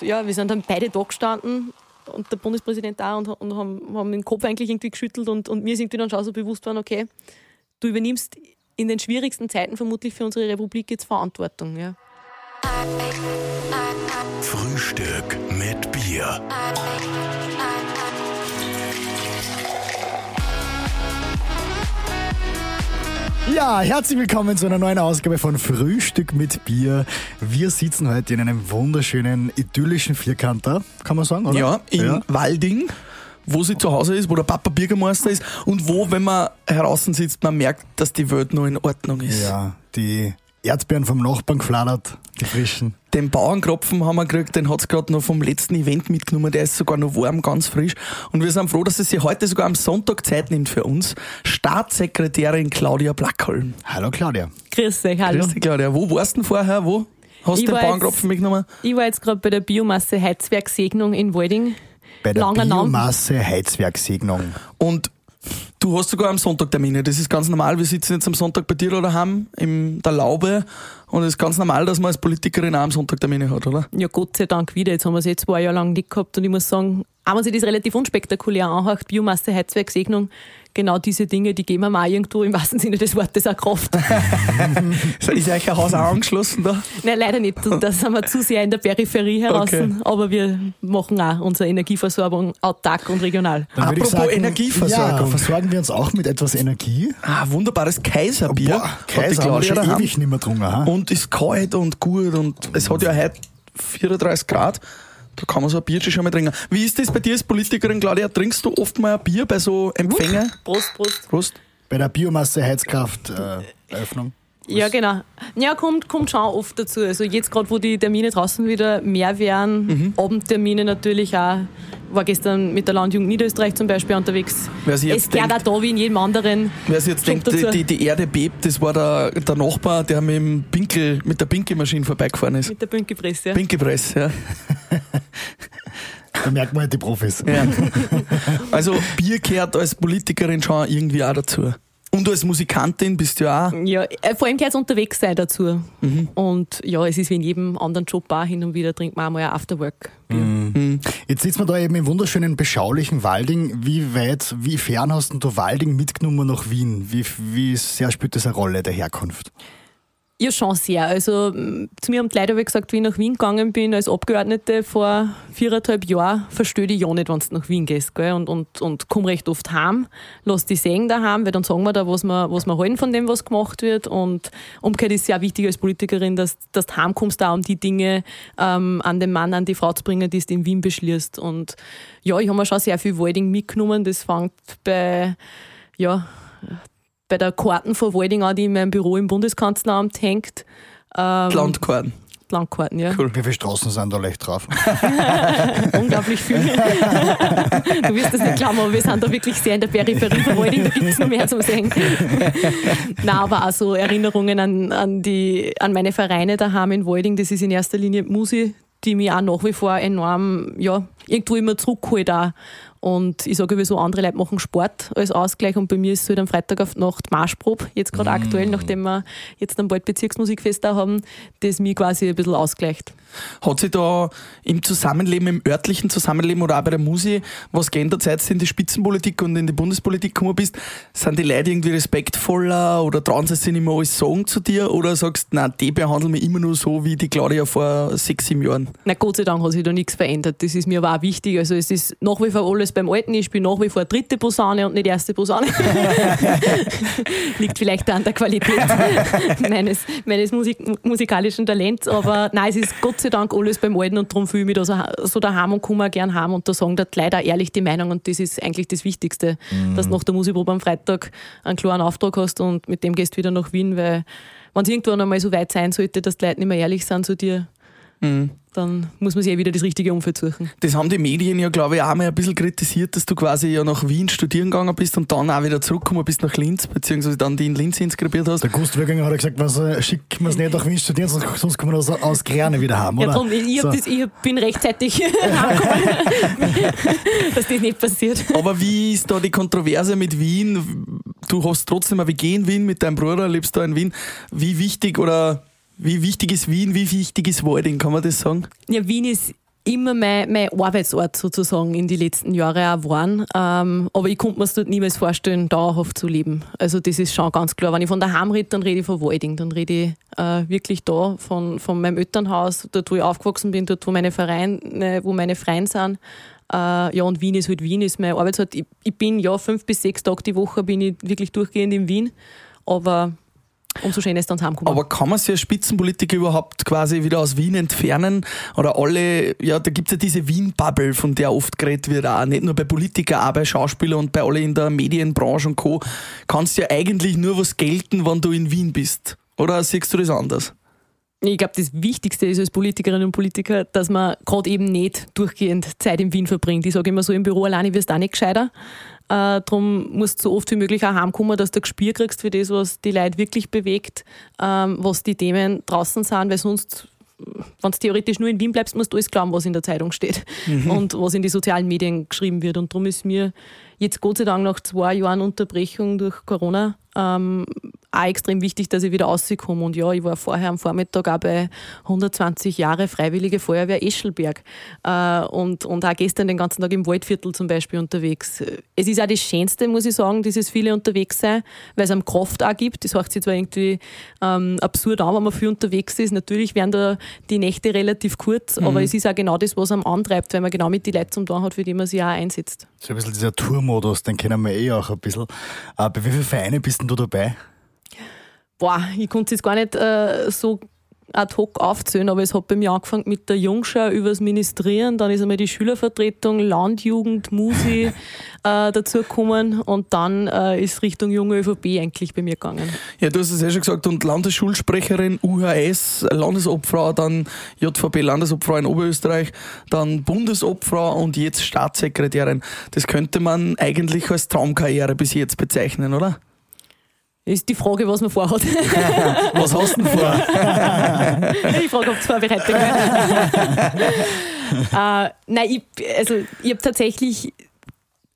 Ja, wir sind dann beide da gestanden und der Bundespräsident auch und, und haben, haben den Kopf eigentlich irgendwie geschüttelt und, und mir ist irgendwie dann schon so bewusst worden, okay, du übernimmst in den schwierigsten Zeiten vermutlich für unsere Republik jetzt Verantwortung. Ja. Frühstück mit Bier. Ja, herzlich willkommen zu einer neuen Ausgabe von Frühstück mit Bier. Wir sitzen heute in einem wunderschönen, idyllischen Vierkanter, kann man sagen, oder? Ja, in Ja. Walding, wo sie zu Hause ist, wo der Papa Bürgermeister ist und wo, wenn man draußen sitzt, man merkt, dass die Welt noch in Ordnung ist. Ja, die Erdbeeren vom Nachbarn gefladert, die frischen. Den Bauernkropfen haben wir gekriegt, den hat's gerade noch vom letzten Event mitgenommen, der ist sogar noch warm, ganz frisch. Und wir sind froh, dass es sich heute sogar am Sonntag Zeit nimmt für uns. Staatssekretärin Claudia Blackholm. Hallo Claudia. Grüß euch, hallo. Grüß dich, Claudia. Wo warst du denn vorher? Wo? Hast du den Bauernkropfen mitgenommen? Ich war jetzt gerade bei der Biomasse Heizwerksegnung in Walding. Bei der Langer. Biomasse Heizwerksegnung. Und du hast sogar am Sonntag Termine. Das ist ganz normal. Wir sitzen jetzt am Sonntag bei dir oder daheim in der Laube. Und es ist ganz normal, dass man als Politikerin auch am Sonntag Termine hat, oder? Ja, Gott sei Dank wieder. Jetzt haben wir es jetzt zwei Jahre lang nicht gehabt und ich muss sagen, auch wenn sich das relativ unspektakulär anhört, Biomasse, Heizwerksegnung, genau diese Dinge, die geben wir auch irgendwo im wahrsten Sinne des Wortes auch Kraft. Ist euch ein Haus auch angeschlossen da? Nein, leider nicht. Da sind wir zu sehr in der Peripherie heraus. Okay. Aber wir machen auch unsere Energieversorgung autark und regional. Dann Apropos sagen, Energieversorgung. Ja, versorgen wir uns auch mit etwas Energie. Ah, wunderbares Kaiserbier. Boah, hat die Kaiser schon daheim. ewig nicht mehr. Ha? Und ist kalt und gut und es hat ja heute 34 Grad. Da kann man so ein Bierchen schon mal trinken. Wie ist das bei dir als Politikerin, Claudia? Trinkst du oft mal ein Bier bei so Empfängen? Prost, Prost. Prost. Bei der Biomasse Heizkraft äh, Eröffnung. Ja, genau. Ja, kommt, kommt schon oft dazu. Also jetzt gerade, wo die Termine draußen wieder mehr werden, Mhm. Abendtermine natürlich auch. War gestern mit der Landjugend Niederösterreich zum Beispiel unterwegs. Wer sich jetzt es gehört denkt- auch da wie in jedem anderen. Wer sich jetzt denkt, die, die, die Erde bebt, das war der, der Nachbar, der mit, dem Pinkel, mit der Pinkelmaschine vorbeigefahren ist. Mit der Bünkepresse. Ja. Pinkelpress, ja. Da merkt man halt die Profis. ja. Also Bier gehört als Politikerin schon irgendwie auch dazu. Und als Musikantin bist du ja auch. Ja, äh, vor allem gehört unterwegs sein dazu. Mhm. Und ja, es ist wie in jedem anderen Job auch hin und wieder trinkt man auch mal ein Afterwork. Jetzt sitzen wir da eben im wunderschönen, beschaulichen Walding. Wie weit, wie fern hast denn du Walding mitgenommen nach Wien? Wie, wie sehr spielt das eine Rolle der Herkunft? Ja, schon sehr. Also zu mir haben die Leute aber gesagt, wie ich nach Wien gegangen bin als Abgeordnete vor viereinhalb Jahren, verstehe ich ja nicht, wenn du nach Wien gehst. Gell? Und, und, und komm recht oft heim, lass die sehen daheim, weil dann sagen wir da, was wir, was wir halten von dem, was gemacht wird. Und umgekehrt ist sehr wichtig als Politikerin, dass, dass du heimkommst, auch um die Dinge ähm, an den Mann, an die Frau zu bringen, die du in Wien beschließt. Und ja, ich habe mir schon sehr viel Walding mitgenommen. Das fängt bei, ja, bei der Karten von Walding an, die in meinem Büro im Bundeskanzleramt hängt. Ähm, Landkarten. Landkarten, ja. Cool. Wie viele Straßen sind da leicht drauf? Unglaublich viel. du wirst das nicht glauben, aber wir sind da wirklich sehr in der Peripherie von Walding, da gibt es noch mehr zum Sehen. Nein, aber auch so Erinnerungen an, an, die, an meine Vereine daheim in Walding, das ist in erster Linie Musi, die mich auch nach wie vor enorm, ja, irgendwo immer zurückholt auch. Und ich sage so, andere Leute machen Sport als Ausgleich und bei mir ist es halt am Freitag auf Nacht Marschprobe, jetzt gerade aktuell, nachdem wir jetzt dann bald Bezirksmusikfest da haben, das mich quasi ein bisschen ausgleicht. Hat sich da im Zusammenleben, im örtlichen Zusammenleben oder auch bei der Musi was geändert, seit du in die Spitzenpolitik und in die Bundespolitik gekommen bist? Sind die Leute irgendwie respektvoller oder trauen sie sich nicht mehr alles sagen zu dir oder sagst du, nein, die behandeln mich immer nur so wie die Claudia vor sechs, sieben Jahren? Na Gott sei Dank hat sich da nichts verändert. Das ist mir aber auch wichtig. Also es ist nach wie vor alles beim Alten. Ich spiele nach wie vor dritte Posaune und nicht erste Posaune. Liegt vielleicht an der Qualität meines, meines Musik, musikalischen Talents. Aber nein, es ist Gott sei Dank alles beim Alten und darum fühle ich mich da so, so daheim und komme auch gern heim. Und da sagen Leute auch ehrlich die Meinung und das ist eigentlich das Wichtigste, dass du nach der Musikprobe am Freitag einen klaren Auftrag hast und mit dem gehst du wieder nach Wien, weil wenn es irgendwann einmal so weit sein sollte, dass die Leute nicht mehr ehrlich sind zu dir, dann muss man sich eh wieder das richtige Umfeld suchen. Das haben die Medien ja, glaube ich, auch mal ein bisschen kritisiert, dass du quasi ja nach Wien studieren gegangen bist und dann auch wieder zurückgekommen bist nach Linz, beziehungsweise dann die in Linz inskribiert hast. Der Gust Würginger hat gesagt, was, äh, schicken wir es nicht nach Wien studieren, sonst, sonst kommen wir aus, aus Grerne wieder haben, Ja, oder? drum, ich, ich, hab So. das, ich bin rechtzeitig dass das nicht passiert. Aber wie ist da die Kontroverse mit Wien? Du hast trotzdem eine WG in Wien mit deinem Bruder, lebst da in Wien. Wie wichtig oder Wie wichtig ist Wien, wie wichtig ist Walding, kann man das sagen? Ja, Wien ist immer mein, mein Arbeitsort sozusagen in die letzten Jahre auch waren. Ähm, aber ich konnte mir es dort niemals vorstellen, dauerhaft zu leben. Also das ist schon ganz klar. Wenn ich von daheim rede, dann rede ich von Walding. Dann rede ich äh, wirklich da von, von meinem Elternhaus, dort wo ich aufgewachsen bin, dort wo meine Vereine, wo meine Freunde sind. Äh, ja, und Wien ist halt Wien, ist mein Arbeitsort. Ich, ich bin ja fünf bis sechs Tage die Woche bin ich wirklich durchgehend in Wien. Aber umso schöner ist dann heimkommen. Aber kann man sich als Spitzenpolitiker überhaupt quasi wieder aus Wien entfernen? Oder alle, ja, da gibt es ja diese Wien-Bubble, von der oft geredet wird, auch nicht nur bei Politikern, auch bei Schauspielern und bei alle in der Medienbranche und Co. Kannst ja eigentlich nur was gelten, wenn du in Wien bist. Oder siehst du das anders? Ich glaube, das Wichtigste ist als Politikerinnen und Politiker, dass man gerade eben nicht durchgehend Zeit in Wien verbringt. Ich sage immer so, im Büro alleine wirst du auch nicht gescheiter. Äh, darum musst du so oft wie möglich auch heimkommen, dass du ein Gespür kriegst für das, was die Leute wirklich bewegt, ähm, was die Themen draußen sind, weil sonst wenn du theoretisch nur in Wien bleibst, musst du alles glauben, was in der Zeitung steht mhm. und was in die sozialen Medien geschrieben wird. Und darum ist mir jetzt Gott sei Dank nach zwei Jahren Unterbrechung durch Corona ähm, auch extrem wichtig, dass ich wieder rauskomme. Und ja, ich war vorher am Vormittag auch bei 120 Jahre Freiwillige Feuerwehr Eschelberg äh, und, und auch gestern den ganzen Tag im Waldviertel zum Beispiel unterwegs. Es ist auch das Schönste, muss ich sagen, dieses viele unterwegs sein, weil es einem Kraft auch gibt. Das hört sich zwar irgendwie ähm, absurd an, wenn man viel unterwegs ist. Natürlich werden da die Nächte relativ kurz, mhm. aber es ist auch genau das, was einem antreibt, weil man genau mit den Leuten zum tun hat, für die man sich auch einsetzt. So ein bisschen dieser Tourmodus, den kennen wir eh auch ein bisschen. Äh, bei wie vielen Vereinen bist denn du dabei? Boah, ich konnte es jetzt gar nicht äh, so ad hoc aufzählen, aber es hat bei mir angefangen mit der Jungschau übers Ministrieren, dann ist einmal die Schülervertretung, Landjugend, Musi äh, dazugekommen und dann äh, ist Richtung junge ÖVP eigentlich bei mir gegangen. Ja, du hast es ja schon gesagt, und Landesschulsprecherin, UHS, Landesobfrau, dann JVP Landesobfrau in Oberösterreich, dann Bundesobfrau und jetzt Staatssekretärin. Das könnte man eigentlich als Traumkarriere bis jetzt bezeichnen, oder? Ist die Frage, was man vorhat. was hast du denn vor? ich frage, ob es vorbereitet äh, Nein, ich, also, ich habe tatsächlich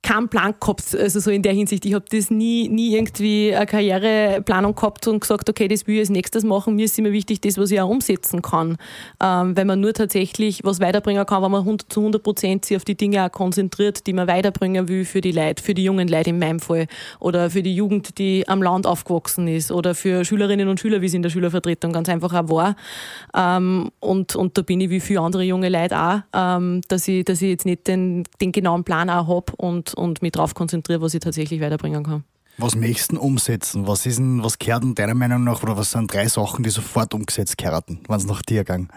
keinen Plan gehabt, also so in der Hinsicht. Ich habe das nie, nie irgendwie eine Karriereplanung gehabt und gesagt, okay, das will ich als nächstes machen. Mir ist immer wichtig, das, was ich auch umsetzen kann. Ähm, weil man nur tatsächlich was weiterbringen kann, wenn man 100, zu 100 Prozent sich auf die Dinge auch konzentriert, die man weiterbringen will für die Leute, für die jungen Leute in meinem Fall oder für die Jugend, die am Land aufgewachsen ist oder für Schülerinnen und Schüler, wie es in der Schülervertretung ganz einfach auch war. Ähm, und, und da bin ich wie viele andere junge Leute auch, ähm, dass, ich, dass ich jetzt nicht den, den genauen Plan auch habe und und mich darauf konzentriere, was ich tatsächlich weiterbringen kann. Was möchtest du umsetzen? Was ist denn, was gehört denn deiner Meinung nach, oder was sind drei Sachen, die sofort umgesetzt gehören, wenn es nach dir ging?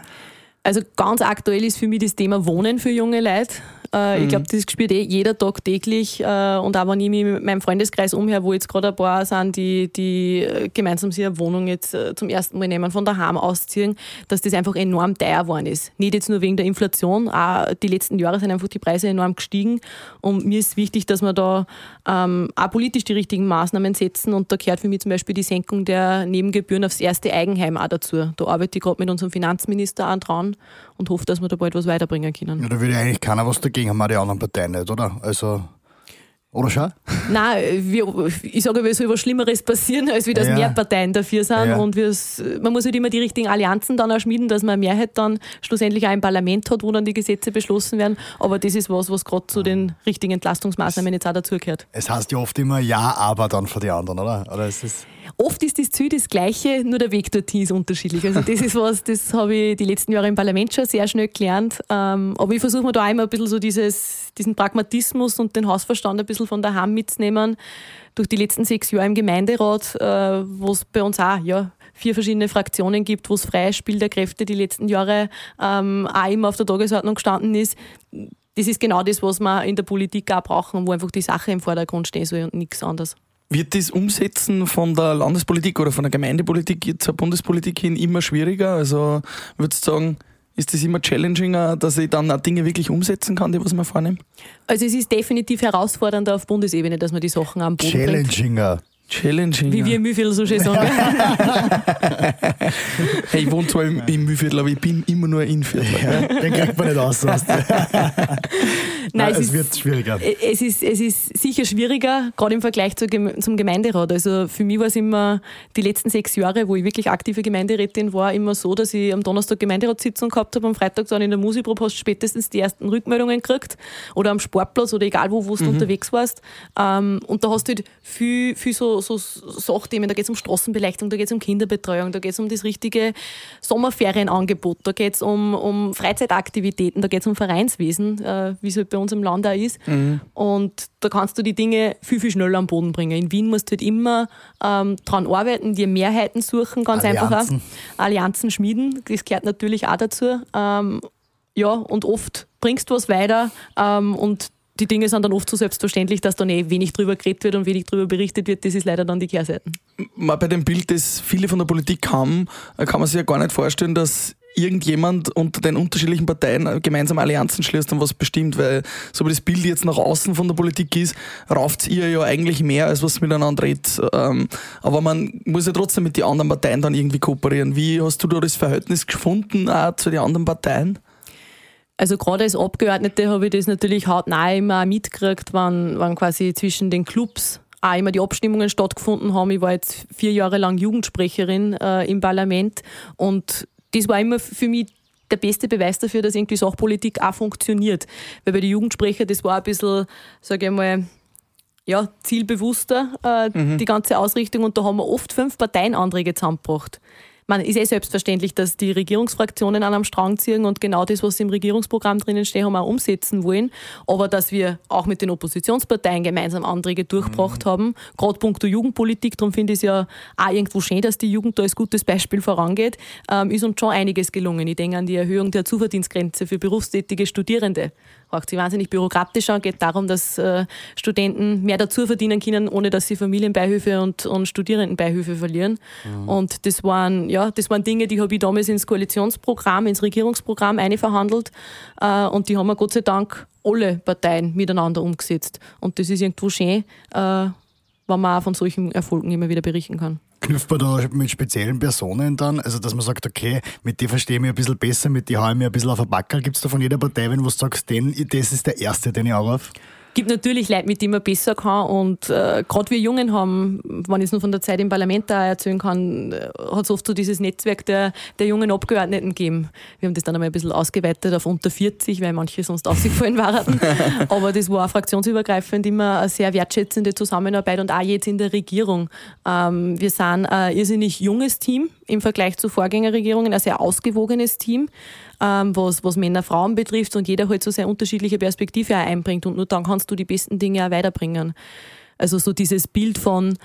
Also ganz aktuell ist für mich das Thema Wohnen für junge Leute. Äh, mhm. Ich glaube, das spürt eh jeder Tag täglich. Äh, und auch wenn ich mich mit meinem Freundeskreis umher, wo jetzt gerade ein paar sind, die, die äh, gemeinsam sich eine Wohnung jetzt äh, zum ersten Mal nehmen, von daheim ausziehen, dass das einfach enorm teuer geworden ist. Nicht jetzt nur wegen der Inflation, auch die letzten Jahre sind einfach die Preise enorm gestiegen. Und mir ist wichtig, dass wir da ähm, auch politisch die richtigen Maßnahmen setzen. Und da gehört für mich zum Beispiel die Senkung der Nebengebühren aufs erste Eigenheim auch dazu. Da arbeite ich gerade mit unserem Finanzminister auch dran und hoffe, dass wir da bald was weiterbringen können. Ja, da würde eigentlich keiner was dagegen haben, auch die anderen Parteien nicht, oder? Also oder schon? Nein, wir, ich sage, es soll was Schlimmeres passieren, als wie dass ja. mehr Parteien dafür sind. Ja. Und man muss halt immer die richtigen Allianzen dann auch schmieden, dass man eine Mehrheit dann schlussendlich auch im Parlament hat, wo dann die Gesetze beschlossen werden. Aber das ist was, was gerade zu den richtigen Entlastungsmaßnahmen jetzt auch dazugehört. Es heißt ja oft immer Ja, aber dann für die anderen, oder? oder ist das Oft ist das Ziel das gleiche, nur der Weg dorthin ist unterschiedlich. Also das ist was, das habe ich die letzten Jahre im Parlament schon sehr schnell gelernt. Ähm, aber ich versuche mir da immer ein bisschen so dieses, diesen Pragmatismus und den Hausverstand ein bisschen von daheim mitzunehmen. Durch die letzten sechs Jahre im Gemeinderat, äh, wo es bei uns auch ja, vier verschiedene Fraktionen gibt, wo es freies Spiel der Kräfte die letzten Jahre ähm, auch immer auf der Tagesordnung gestanden ist. Das ist genau das, was wir in der Politik auch brauchen, wo einfach die Sache im Vordergrund stehen soll und nichts anderes. Wird das Umsetzen von der Landespolitik oder von der Gemeindepolitik zur Bundespolitik hin immer schwieriger? Also würdest du sagen, ist das immer challenginger, dass ich dann auch Dinge wirklich umsetzen kann, die was man vornimmt? Also es ist definitiv herausfordernder auf Bundesebene, dass man die Sachen am Boden Challenginger. Bringt. Challenging. Wie wir im Mühlviertel so schön sagen. hey, ich wohne zwar im, im Mühlviertel, aber ich bin immer nur in Viertel. Ja, den kriegt man nicht aus. Nein, es, es, wird schwieriger. ist, es, ist, es ist sicher schwieriger, gerade im Vergleich zu, zum Gemeinderat. Also für mich war es immer die letzten sechs Jahre, wo ich wirklich aktive Gemeinderätin war, immer so, dass ich am Donnerstag Gemeinderatssitzung gehabt habe, am Freitag dann in der Musiprobe hast du spätestens die ersten Rückmeldungen gekriegt oder am Sportplatz oder egal wo, wo du unterwegs warst. Ähm, und da hast du halt viel, viel so, so Sachthemen, da geht es um Straßenbeleuchtung, da geht es um Kinderbetreuung, da geht es um das richtige Sommerferienangebot, da geht es um, um Freizeitaktivitäten, da geht es um Vereinswesen, äh, wie es halt bei uns im Land auch ist. Und da kannst du die Dinge viel, viel schneller am Boden bringen. In Wien musst du halt immer ähm, dran arbeiten, dir Mehrheiten suchen, ganz einfach Allianzen. auch. Allianzen schmieden, das gehört natürlich auch dazu. Ähm, ja, und oft bringst du was weiter ähm, und die Dinge sind dann oft so selbstverständlich, dass dann eh wenig drüber geredet wird und wenig drüber berichtet wird. Das ist leider dann die Kehrseite. bei dem Bild, das viele von der Politik haben, äh, kann man sich ja gar nicht vorstellen, dass irgendjemand unter den unterschiedlichen Parteien gemeinsam Allianzen schließt und was bestimmt, weil so wie das Bild jetzt nach außen von der Politik ist, rauft ihr ja eigentlich mehr, als was miteinander redet. Ähm, Aber man muss ja trotzdem mit den anderen Parteien dann irgendwie kooperieren. Wie hast du da das Verhältnis gefunden auch zu den anderen Parteien? Also gerade als Abgeordnete habe ich das natürlich hautnah immer mitgekriegt, wann, wann quasi zwischen den Clubs auch immer die Abstimmungen stattgefunden haben. Ich war jetzt vier Jahre lang Jugendsprecherin äh, im Parlament und das war immer für mich der beste Beweis dafür, dass irgendwie Sachpolitik auch funktioniert. Weil bei den Jugendsprecher, das war ein bisschen, sage ich mal, ja, zielbewusster, äh, die ganze Ausrichtung. Und da haben wir oft fünf Parteienanträge zusammengebracht. Man ist eh selbstverständlich, dass die Regierungsfraktionen an einem Strang ziehen und genau das, was im Regierungsprogramm drinnen steht, haben auch umsetzen wollen. Aber dass wir auch mit den Oppositionsparteien gemeinsam Anträge durchgebracht haben, gerade punkto Jugendpolitik, darum finde ich es ja auch irgendwo schön, dass die Jugend da als gutes Beispiel vorangeht, ähm, ist uns schon einiges gelungen. Ich denke an die Erhöhung der Zuverdienstgrenze für berufstätige Studierende. Haucht sich wahnsinnig bürokratisch an, geht darum, dass äh, Studenten mehr dazu verdienen können, ohne dass sie Familienbeihilfe und, und Studierendenbeihilfe verlieren. Und das waren, ja, das waren Dinge, die habe ich damals ins Koalitionsprogramm, ins Regierungsprogramm einverhandelt. Äh, und die haben wir Gott sei Dank alle Parteien miteinander umgesetzt. Und das ist irgendwo schön, äh, wenn man auch von solchen Erfolgen immer wieder berichten kann. Knüpft man da mit speziellen Personen dann? Also, dass man sagt, okay, mit die verstehe ich mich ein bisschen besser, mit die haue ich mir ein bisschen auf den Backel. Gibt es da von jeder Partei, wenn du sagst, den, das ist der Erste, den ich anrufe? Gibt natürlich Leute, mit denen man besser kann. Und äh, gerade wir Jungen haben, wenn ich es nur von der Zeit im Parlament da erzählen kann, hat es oft so dieses Netzwerk der, der jungen Abgeordneten gegeben. Wir haben das dann einmal ein bisschen ausgeweitet auf unter 40, weil manche sonst ausgefallen waren. Aber das war fraktionsübergreifend immer eine sehr wertschätzende Zusammenarbeit und auch jetzt in der Regierung. Ähm, wir sind ein irrsinnig junges Team im Vergleich zu Vorgängerregierungen, ein sehr ausgewogenes Team ähm, was, was Männer, Frauen betrifft und jeder halt so sehr unterschiedliche Perspektive auch einbringt. Und nur dann kannst du die besten Dinge auch weiterbringen. Also so dieses Bild von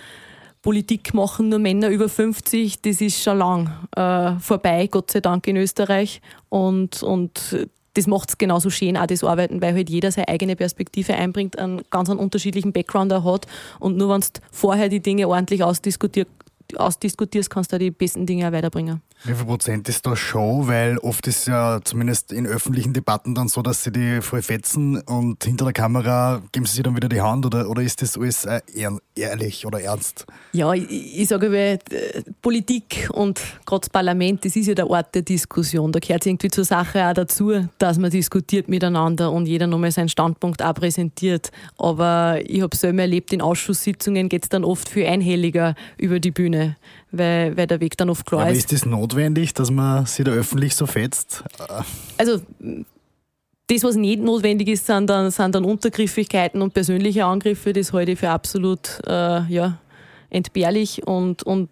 Politik machen nur Männer über 50, das ist schon lang äh, vorbei, Gott sei Dank in Österreich. Und, und das macht es genauso schön, auch das Arbeiten, weil halt jeder seine eigene Perspektive einbringt, einen ganz einen unterschiedlichen Background auch hat. Und nur wenn du vorher die Dinge ordentlich ausdiskutiert, ausdiskutierst, kannst du die besten Dinge auch weiterbringen. Wie viel Prozent ist da Show? Weil oft ist ja zumindest in öffentlichen Debatten dann so, dass sie die voll fetzen und hinter der Kamera geben sie sich dann wieder die Hand oder, oder ist das alles äh, ehr- ehrlich oder ernst? Ja, ich, ich sage immer, Politik und gerade das Parlament, das ist ja der Ort der Diskussion. Da gehört irgendwie zur Sache auch dazu, dass man diskutiert miteinander und jeder nochmal seinen Standpunkt auch präsentiert. Aber ich habe selber erlebt, in Ausschusssitzungen geht es dann oft viel einhelliger über die Bühne, weil, weil der Weg dann oft klar Aber ist. ist das notwendig, dass man sich da öffentlich so fetzt? Also das, was nicht notwendig ist, sind dann, sind dann Untergriffigkeiten und persönliche Angriffe. Das halte ich für absolut äh, ja, entbehrlich. Und, und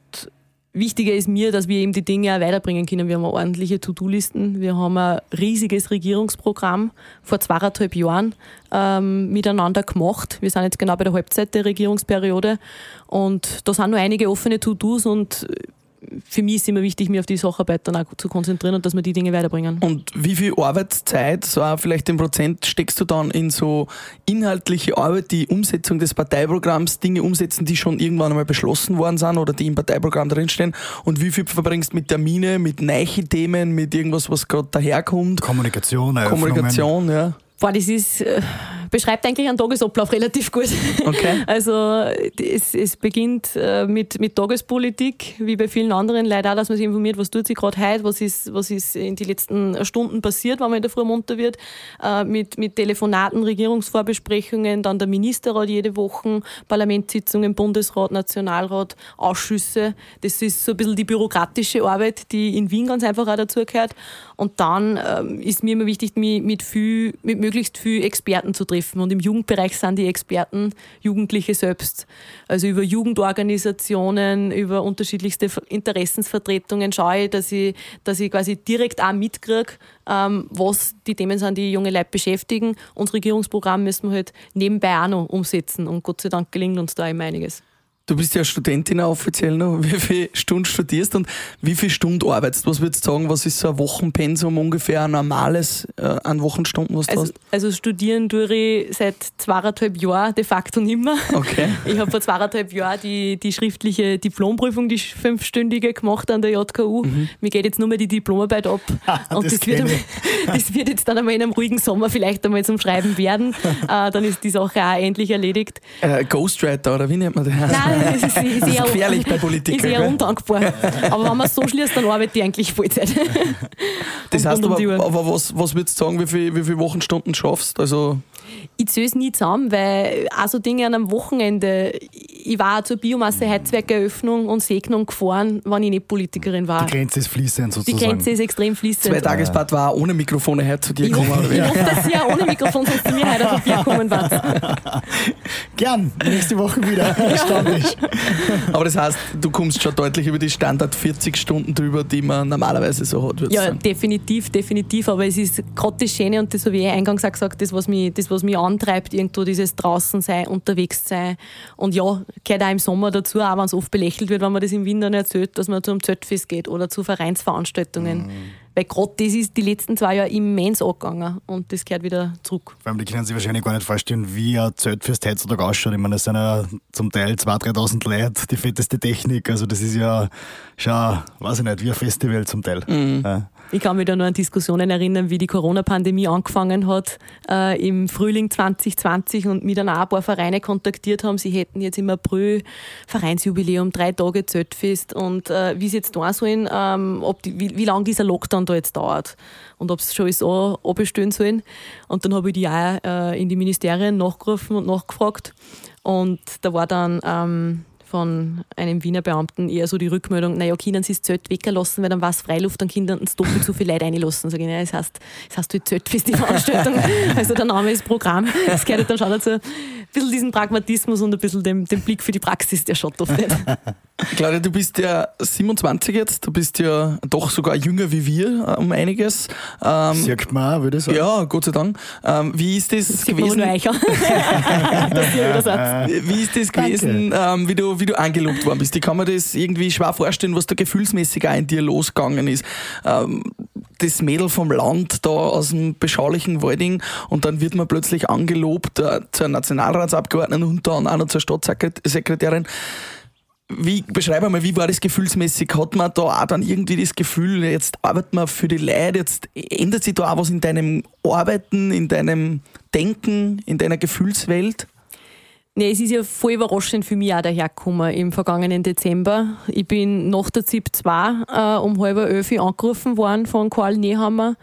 wichtiger ist mir, dass wir eben die Dinge auch weiterbringen können. Wir haben ordentliche To-Do-Listen. Wir haben ein riesiges Regierungsprogramm vor zweieinhalb Jahren ähm, miteinander gemacht. Wir sind jetzt genau bei der Halbzeit der Regierungsperiode. Und da sind noch einige offene To-Dos und für mich ist immer wichtig, mich auf die Sacharbeit dann auch zu konzentrieren und dass wir die Dinge weiterbringen. Und wie viel Arbeitszeit, so auch vielleicht in Prozent, steckst du dann in so inhaltliche Arbeit, die Umsetzung des Parteiprogramms, Dinge umsetzen, die schon irgendwann einmal beschlossen worden sind oder die im Parteiprogramm drinstehen? Und wie viel verbringst du mit Termine, mit neichen Themen, mit irgendwas, was gerade daherkommt? Kommunikation, Eröffnungen. Kommunikation, ja. Boah, das ist äh, beschreibt eigentlich einen Tagesablauf relativ gut. Okay. Also es, es beginnt äh, mit, mit Tagespolitik, wie bei vielen anderen Leuten auch, dass man sich informiert, was tut sich gerade heute, was ist, was ist in den letzten Stunden passiert, wenn man in der Früh munter wird, äh, mit, mit Telefonaten, Regierungsvorbesprechungen, dann der Ministerrat jede Woche, Parlamentssitzungen, Bundesrat, Nationalrat, Ausschüsse. Das ist so ein bisschen die bürokratische Arbeit, die in Wien ganz einfach auch dazugehört. Und dann ähm, ist mir immer wichtig, mich mit, viel, mit möglichst viel Experten zu treffen. Und im Jugendbereich sind die Experten Jugendliche selbst. Also über Jugendorganisationen, über unterschiedlichste Interessensvertretungen schaue ich, dass ich, dass ich quasi direkt auch mitkriege, ähm, was die Themen sind, die junge Leute beschäftigen. Und Regierungsprogramm müssen wir halt nebenbei auch noch umsetzen. Und Gott sei Dank gelingt uns da immer einiges. Du bist ja Studentin offiziell noch. Wie viele Stunden studierst und wie viele Stunden arbeitest? Was würdest du sagen, was ist so ein Wochenpensum ungefähr, ein normales äh, an Wochenstunden, was du Also, hast? also studieren tue ich seit zweieinhalb Jahren de facto nicht mehr. Okay. Ich habe vor zweieinhalb Jahren die, die schriftliche Diplomprüfung, die fünfstündige gemacht an der JKU. Mir geht jetzt nur mehr die Diplomarbeit ab. Und das das, wird, einmal- das wird jetzt dann einmal in einem ruhigen Sommer vielleicht einmal zum Schreiben werden. Äh, dann ist die Sache auch endlich erledigt. Äh, Ghostwriter oder wie nennt man das? Nein, es ist, ist, eher, gefährlich bei Politikern, Ist eher undankbar. Aber wenn man es so schließt, dann arbeite ich eigentlich Vollzeit. Das heißt aber, aber was, was würdest du sagen, wie viele wie viel Wochenstunden schaffst? Also, Ich zähle es nie zusammen, weil auch so Dinge an einem Wochenende, ich war auch zur Biomasse-Heizwerkeröffnung und Segnung gefahren, wenn ich nicht Politikerin war. Die Grenze ist fließend Die sozusagen. Grenze ist extrem fließend. zwei Tagesbad war ohne Mikrofone her zu dir Ich gekommen. hoffe, ich hoffe, dass Sie auch ohne Mikrofon sonst zu mir heute auf Papier kommen wart. Gern, nächste Woche wieder. Erstaunlich. Aber das heißt, du kommst schon deutlich über die Standard 40 Stunden drüber, die man normalerweise so hat, Ja, sagen. definitiv, definitiv. Aber es ist gerade das Schöne und das habe ich eh eingangs auch gesagt, das was, mich, das, was mich antreibt, irgendwo dieses draußen sein, unterwegs sein. Und ja, gehört auch im Sommer dazu, auch wenn es oft belächelt wird, wenn man das im Winter nicht erzählt, dass man zum Zeltfest geht oder zu Vereinsveranstaltungen. Weil gerade das ist die letzten zwei Jahre immens angegangen und das gehört wieder zurück. Vor allem, die können sich wahrscheinlich gar nicht vorstellen, wie ein Zeltfest heutzutage ausschaut. Ich meine, es sind ja zum Teil 2.000, 3.000 Leute, die fetteste Technik. Also das ist ja schon, weiß ich nicht, wie ein Festival zum Teil. Ja. Ich kann mich da nur an Diskussionen erinnern, wie die Corona-Pandemie angefangen hat äh, im Frühling 2020 und mich dann auch ein paar Vereine kontaktiert haben. Sie hätten jetzt im April Vereinsjubiläum, drei Tage Zeltfest und äh, wie sie jetzt da sollen, ähm, ob die, wie, wie lange dieser Lockdown da jetzt dauert und ob sie schon alles abbestellen sollen. Und dann habe ich die auch äh, in die Ministerien nachgerufen und nachgefragt. Und da war dann ähm, von einem Wiener Beamten eher so die Rückmeldung, naja, können Sie das Zelt weglassen, weil dann war es Freiluft, dann können uns doppelt so viele Leute reinlassen. Sag ich, naja, das heißt, das heißt halt Zeltfest, die Veranstaltung. also der Name ist Programm. Das gehört halt dann schon dazu. Ein bisschen diesen Pragmatismus und ein bisschen den, den Blick für die Praxis, der schaut oft nicht. Claudia, du bist ja 27 jetzt, du bist ja doch sogar jünger wie wir äh, um einiges. Ähm, Sieht man auch, würde ich sagen. ja, Gott sei Dank. Ähm, wie ist das, Das gewesen? nur ist. Wie ist das gewesen, ähm, wie, du, wie du angelobt worden bist? Ich kann mir das irgendwie schwer vorstellen, was da gefühlsmäßig auch in dir losgegangen ist. Ähm, das Mädel vom Land da aus dem beschaulichen Walding und dann wird man plötzlich angelobt äh, zur Nationalratsabgeordneten und dann auch noch zur Staatssekretärin. Wie, beschreib einmal, wie war das gefühlsmäßig? Hat man da auch dann irgendwie das Gefühl, jetzt arbeitet man für die Leute, jetzt ändert sich da auch was in deinem Arbeiten, in deinem Denken, in deiner Gefühlswelt? Nee, es ist ja voll überraschend für mich auch dahergekommen im vergangenen Dezember. Ich bin nach der ZIP 2 äh, um halb elf angerufen worden von Karl Nehammer.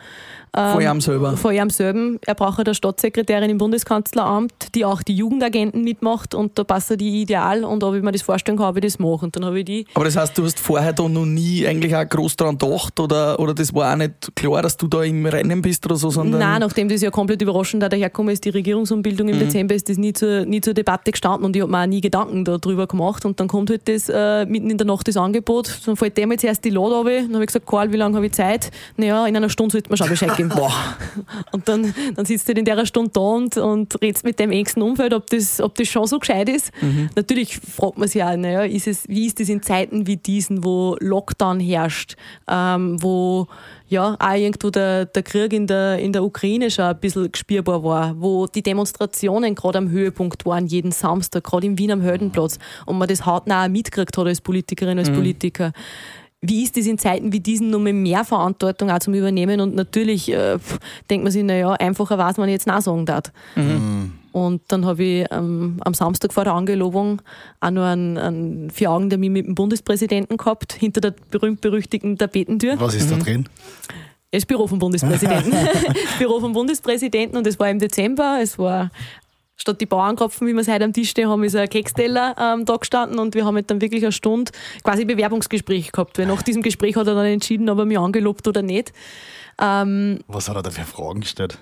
Ähm, Von ihm selber. Von ihm selber. Er braucht eine Staatssekretärin im Bundeskanzleramt, die auch die Jugendagenten mitmacht und da passt die ideal und ob ich mir das vorstellen kann, ob ich das mache. Und dann habe ich die Aber das heißt, du hast vorher da noch nie eigentlich auch groß dran gedacht oder, oder das war auch nicht klar, dass du da im Rennen bist oder so, sondern. Nein, nachdem das ja komplett überraschend da dahergekommen ist, die Regierungsumbildung im Dezember, ist das nie zur, nie zur Debatte gestanden und ich habe mir auch nie Gedanken darüber gemacht. Und dann kommt halt das äh, mitten in der Nacht das Angebot. Dann fällt dem jetzt erst die Lade runter. Dann habe ich gesagt, Karl, wie lange habe ich Zeit? Naja, in einer Stunde sollte man schon Bescheid geben. Boah. Und dann, dann sitzt du in der Stunde da und, und redest mit dem engsten Umfeld, ob das, ob das schon so gescheit ist. Natürlich fragt man sich auch, naja, ist es, wie ist das in Zeiten wie diesen, wo Lockdown herrscht, ähm, wo ja auch irgendwo der, der Krieg in der, in der Ukraine schon ein bisschen gespürbar war, wo die Demonstrationen gerade am Höhepunkt waren, jeden Samstag, gerade in Wien am Heldenplatz, und man das hautnah auch mitgekriegt hat als Politikerin, als Politiker wie ist das in Zeiten wie diesen nur mit mehr Verantwortung auch zum Übernehmen? Und natürlich äh, pf, denkt man sich, naja, einfacher war es, wenn ich jetzt Nein sagen darf. Und dann habe ich ähm, am Samstag vor der Angelobung auch noch einen, einen Vier-Augen-Termin mit dem Bundespräsidenten gehabt, hinter der berühmt-berüchtigten Tapetentür. Was ist da drin? Das Büro vom Bundespräsidenten. das Büro vom Bundespräsidenten und es war im Dezember. Es war statt die Bauernkropfen, wie wir es heute am Tisch stehen haben, ist ein Keksteller ähm, da gestanden und wir haben halt dann wirklich eine Stunde quasi Bewerbungsgespräch gehabt. Weil nach diesem Gespräch hat er dann entschieden, ob er mich angelobt oder nicht. Ähm, Was hat er da für Fragen gestellt?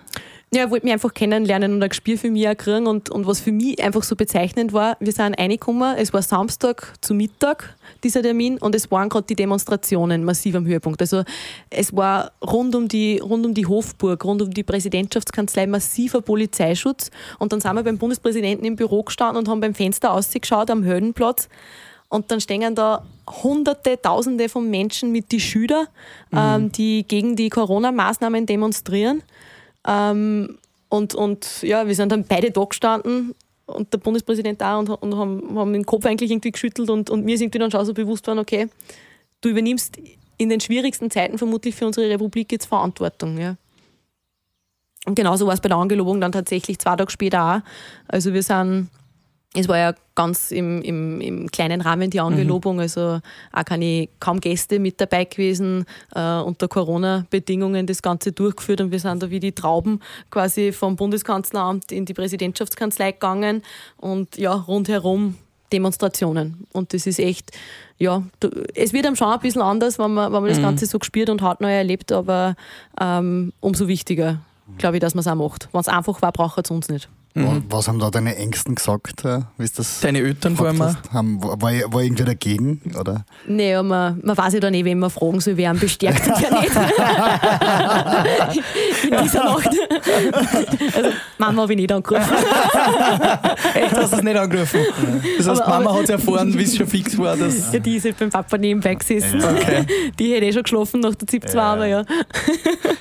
Ja, wollte mich einfach kennenlernen und ein Gespür für mich auch kriegen. Und, und was für mich einfach so bezeichnend war, wir sind reingekommen, es war Samstag zu Mittag, dieser Termin, und es waren gerade die Demonstrationen massiv am Höhepunkt. Also es war rund um, die, rund um die Hofburg, rund um die Präsidentschaftskanzlei massiver Polizeischutz. Und dann sind wir beim Bundespräsidenten im Büro gestanden und haben beim Fenster ausgeschaut am Höllenplatz. Und dann stehen da Hunderte, Tausende von Menschen mit die Schüler, ähm, die gegen die Corona-Maßnahmen demonstrieren. Ähm, und, und ja, wir sind dann beide da gestanden und der Bundespräsident da und, und haben, haben den Kopf eigentlich irgendwie geschüttelt und, und mir ist irgendwie dann schon so bewusst worden, okay, du übernimmst in den schwierigsten Zeiten vermutlich für unsere Republik jetzt Verantwortung. Ja. Und genauso war es bei der Angelobung dann tatsächlich zwei Tage später auch. Also wir sind, es war ja ganz im, im, im kleinen Rahmen die Angelobung, also auch keine, kaum Gäste mit dabei gewesen, äh, unter Corona-Bedingungen das Ganze durchgeführt und wir sind da wie die Trauben quasi vom Bundeskanzleramt in die Präsidentschaftskanzlei gegangen und ja, rundherum Demonstrationen. Und das ist echt, ja, du, es wird einem schon ein bisschen anders, wenn man, wenn man das Ganze so gespürt und hautnah erlebt, aber ähm, umso wichtiger, glaube ich, dass man es auch macht. Wenn es einfach war, braucht es uns nicht. Wa- Was haben da deine Ängsten gesagt? äh, Wie ist das? Deine Eltern vor allem? Haben, war, war irgendwer dagegen? Oder? Naja, man, man weiß ja dann eh, wenn man fragen soll, wer einen bestärkt und wer nicht. In dieser Nacht. Also, Mama habe ich nicht angerufen. Echt, hast du es nicht angerufen? Das heißt, Aber- aber- Mama hat es erfahren, wie es schon fix war. Dass Ja, die ist halt beim Papa nebenbei gesessen. Okay. Die hätte eh schon geschlafen nach der ZIP 2, aber ja.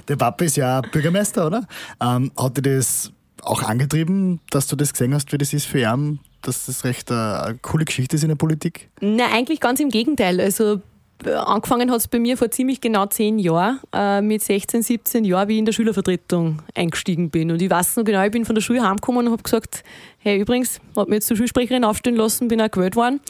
Der Papa ist ja Bürgermeister, oder? Ähm, hat dir das auch angetrieben, dass du das gesehen hast, wie das ist für ihn, dass das recht eine coole Geschichte ist in der Politik? Nein, eigentlich ganz im Gegenteil. Also angefangen hat es bei mir vor ziemlich genau zehn Jahren, äh, mit 16, 17 Jahren, wie ich in der Schülervertretung eingestiegen bin. Und ich weiß noch genau, ich bin von der Schule heimgekommen und habe gesagt, hey, übrigens, habe mich jetzt zur Schulsprecherin aufstellen lassen, bin auch gewählt worden.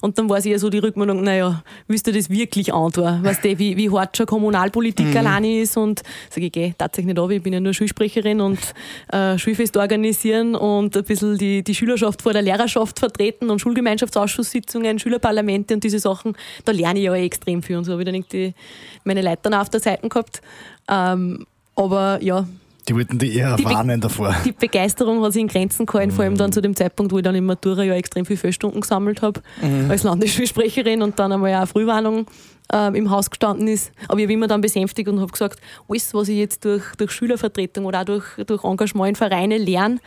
Und dann war es eher so die Rückmeldung, naja, willst du das wirklich antun? Weißt du, wie, wie hart schon Kommunalpolitik alleine ist? Und sage ich, geh, tatsächlich nicht ab, ich bin ja nur Schulsprecherin und äh, Schulfest organisieren und ein bisschen die, die Schülerschaft vor der Lehrerschaft vertreten und Schulgemeinschaftsausschusssitzungen, Schülerparlamente und diese Sachen, da lerne ich ja eh extrem viel und so habe ich dann irgendwie meine Leute dann auf der Seite gehabt. Ähm, aber ja, Die wollten die eher Die warnen davor. die Begeisterung hat sich in Grenzen gehalten, vor allem dann zu dem Zeitpunkt, wo ich dann im Matura ja extrem viele Fehlstunden gesammelt habe als Landesschulsprecherin und dann einmal auch eine Frühwarnung ähm, im Haus gestanden ist. Aber ich habe immer dann besänftigt und habe gesagt, alles, was ich jetzt durch, durch Schülervertretung oder auch durch, durch Engagement in Vereine lerne,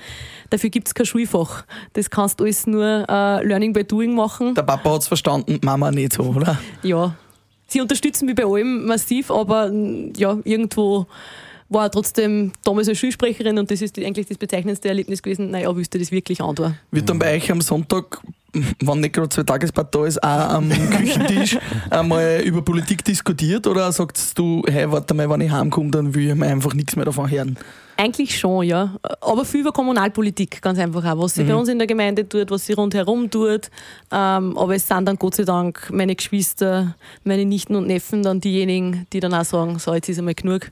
dafür gibt es kein Schulfach. Das kannst du alles nur äh, Learning by Doing machen. der Papa hat es verstanden, Mama nicht so, oder? Ja, sie unterstützen mich bei allem massiv, aber mm, ja, irgendwo war trotzdem damals als Schulsprecherin und das ist eigentlich das bezeichnendste Erlebnis gewesen. Naja, du das wirklich antun? Wird dann bei euch am Sonntag, wenn nicht gerade zwei Tagesbad da ist, auch am Küchentisch einmal über Politik diskutiert oder sagst du, hey, warte mal, wenn ich heimkomme, dann will ich mir einfach nichts mehr davon hören? Eigentlich schon, ja. Aber viel über Kommunalpolitik, ganz einfach auch. Was sie bei uns in der Gemeinde tut, was sie rundherum tut. Ähm, aber es sind dann Gott sei Dank meine Geschwister, meine Nichten und Neffen dann diejenigen, die dann auch sagen, so, jetzt ist einmal genug.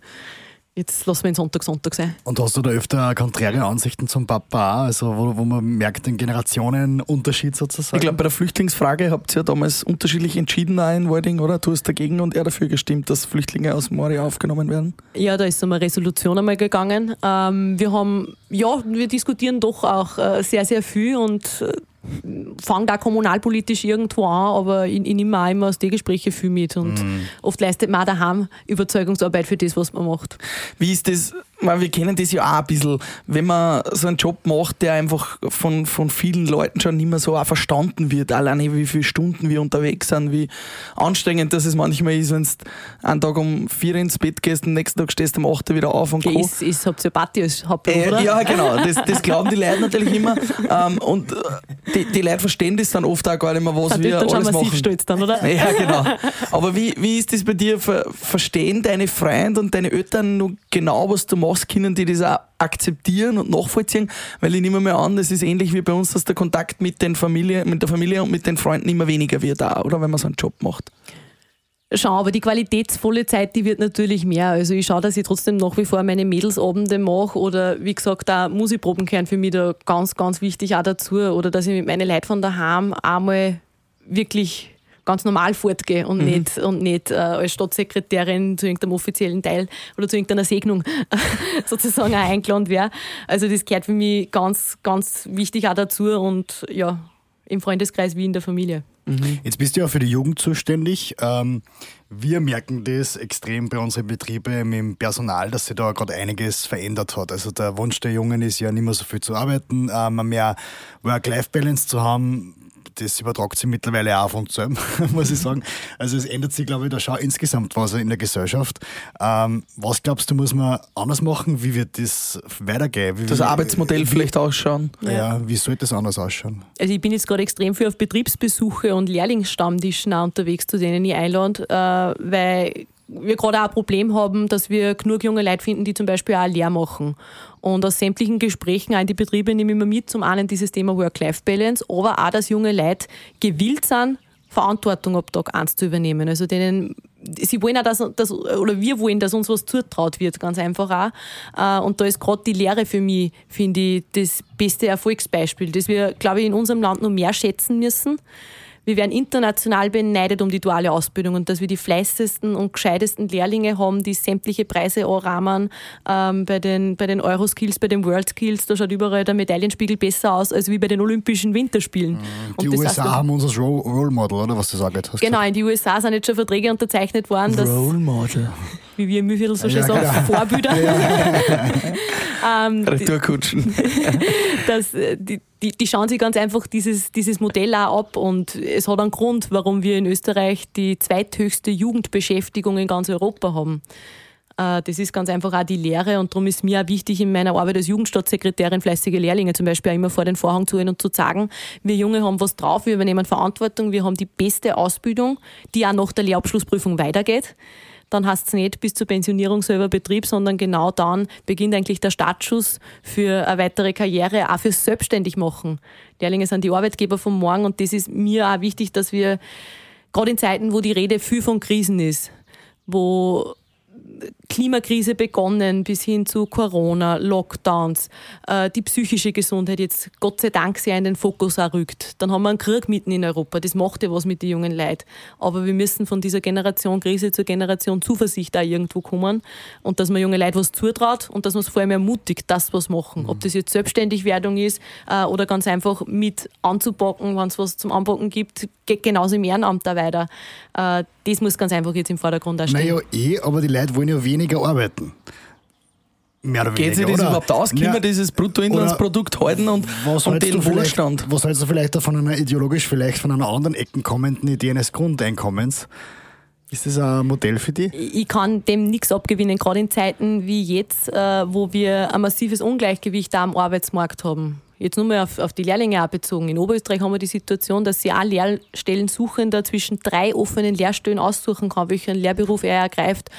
Jetzt lassen wir den Sonntag Sonntag sein. Und hast du da öfter konträre Ansichten zum Papa auch? Also wo, wo man merkt den Generationenunterschied sozusagen? Ich glaube, bei der Flüchtlingsfrage habt ihr ja damals unterschiedlich entschieden auch in Walding, oder? Du hast dagegen und er dafür gestimmt, dass Flüchtlinge aus Moria aufgenommen werden. Ja, da ist so eine Resolution einmal gegangen. Ähm, wir haben, ja, wir diskutieren doch auch äh, sehr, sehr viel und äh, fangen da kommunalpolitisch irgendwo an, aber ich, ich nehme auch immer aus den Gesprächen viel mit und oft leistet man auch daheim Überzeugungsarbeit für das, was man macht. Wie ist das? Weil wir kennen das ja auch ein bisschen, wenn man so einen Job macht, der einfach von, von vielen Leuten schon nicht mehr so auch verstanden wird, alleine wie viele Stunden wir unterwegs sind, wie anstrengend das es manchmal ist, wenn du einen Tag um vier ins Bett gehst, den nächsten Tag stehst du um acht wieder auf und Co. ist, ist, habt ihr Party als Hauptberuf, Äh, ja, genau. Das, das glauben die Leute natürlich immer. Ähm, und äh, die, die Leute verstehen das dann oft auch gar nicht mehr, was Sind wir dann alles machen. stolz dann, oder? Ja, genau. Aber wie, wie ist das bei dir? Ver, verstehen deine Freunde und deine Eltern noch genau, was du Maß können die das auch akzeptieren und nachvollziehen, weil ich nehme mal an, es ist ähnlich wie bei uns, dass der Kontakt mit, den Familie, mit der Familie und mit den Freunden immer weniger wird, auch, oder wenn man so einen Job macht. Schon, aber die qualitätsvolle Zeit, die wird natürlich mehr. Also ich schaue, dass ich trotzdem nach wie vor meine Mädelsabende mache oder wie gesagt, auch Musikproben gehören für mich da ganz, ganz wichtig auch dazu. Oder dass ich mit meinen Leuten von daheim einmal wirklich ganz normal fortgehe und mhm. nicht, und nicht äh, als Staatssekretärin zu irgendeinem offiziellen Teil oder zu irgendeiner Segnung sozusagen auch eingeladen wäre. Also das gehört für mich ganz, ganz wichtig auch dazu und ja, im Freundeskreis wie in der Familie. Mhm. Jetzt bist du ja für die Jugend zuständig. Ähm, wir merken das extrem bei unseren Betrieben mit dem Personal, dass sich da gerade einiges verändert hat. Also der Wunsch der Jungen ist ja nicht mehr so viel zu arbeiten, ähm, mehr Work-Life-Balance zu haben das übertragt sich mittlerweile auch auf uns selber, muss ich sagen. Also es ändert sich, glaube ich, da schon insgesamt was in der Gesellschaft. Ähm, was glaubst du, muss man anders machen? Wie wird das weitergehen? Wie, das Arbeitsmodell wie, vielleicht ausschauen? Ja. ja, wie sollte das anders ausschauen? Also ich bin jetzt gerade extrem viel auf Betriebsbesuche und Lehrlingsstammtischen unterwegs, zu denen ich einlade, äh, weil wir gerade auch ein Problem haben, dass wir genug junge Leute finden, die zum Beispiel auch Lehr machen. Und aus sämtlichen Gesprächen auch in die Betriebe nehme ich immer mit, zum einen dieses Thema Work-Life-Balance, aber auch, dass junge Leute gewillt sind, Verantwortung ab Tag 1 zu übernehmen. Also denen, sie wollen auch, dass, dass, oder wir wollen, dass uns was zutraut wird, ganz einfach auch. Äh, und da ist gerade die Lehre für mich, finde ich, das beste Erfolgsbeispiel, das wir, glaube ich, in unserem Land noch mehr schätzen müssen wir werden international beneidet um die duale Ausbildung und dass wir die fleißigsten und gescheitesten Lehrlinge haben, die sämtliche Preise anrahmen. Ähm, bei den, bei den Euroskills, bei den Worldskills, da schaut überall der Medaillenspiegel besser aus als wie bei den Olympischen Winterspielen. Mhm. Die USA heißt, haben unser Role Model, oder was du sagst? Genau, in die USA sind jetzt schon Verträge unterzeichnet worden. Role Model. Wie wir im Mühlviertel so schön ja, sagen, genau. Vorbilder. ähm, Retourkutschen. dass, äh, die, die, die schauen sich ganz einfach dieses, dieses Modell auch ab und es hat einen Grund, warum wir in Österreich die zweithöchste Jugendbeschäftigung in ganz Europa haben. Äh, das ist ganz einfach auch die Lehre und darum ist mir auch wichtig, in meiner Arbeit als Jugendstaatssekretärin fleißige Lehrlinge zum Beispiel auch immer vor den Vorhang zu holen und zu sagen, wir Junge haben was drauf, wir übernehmen Verantwortung, wir haben die beste Ausbildung, die auch nach der Lehrabschlussprüfung weitergeht dann hast es nicht bis zur Pensionierung selber Betrieb, sondern genau dann beginnt eigentlich der Startschuss für eine weitere Karriere, auch fürs Selbstständigmachen. Lehrlinge sind die Arbeitgeber von morgen und das ist mir auch wichtig, dass wir gerade in Zeiten, wo die Rede viel von Krisen ist, wo Klimakrise begonnen bis hin zu Corona, Lockdowns, äh, die psychische Gesundheit jetzt Gott sei Dank sehr in den Fokus rückt. Dann haben wir einen Krieg mitten in Europa. Das macht ja was mit den jungen Leuten. Aber wir müssen von dieser Generation Krise zur Generation Zuversicht auch irgendwo kommen und dass man junge Leute was zutraut und dass man es vor allem ermutigt, das was machen. Mhm. Ob das jetzt Selbstständigwerdung ist äh, oder ganz einfach mit anzupacken, wenn es was zum Anpacken gibt, geht genauso im Ehrenamt da weiter. Äh, das muss ganz einfach jetzt im Vordergrund stehen. Naja, eh, aber die Leute wollen ja weniger arbeiten. Mehr oder weniger, Geht sich das oder? überhaupt aus? Können ja. wir dieses Bruttoinlandsprodukt halten und, und den Wohlstand? Was hältst du vielleicht von einer ideologisch, vielleicht von einer anderen Ecke kommenden Idee eines Grundeinkommens? Ist das ein Modell für dich? Ich kann dem nichts abgewinnen, gerade in Zeiten wie jetzt, äh, wo wir ein massives Ungleichgewicht da am Arbeitsmarkt haben jetzt nur mal auf, auf die Lehrlinge auch bezogen. In Oberösterreich haben wir die Situation, dass sie auch Lehrstellensuchender zwischen drei offenen Lehrstellen aussuchen kann, welchen Lehrberuf er ergreift.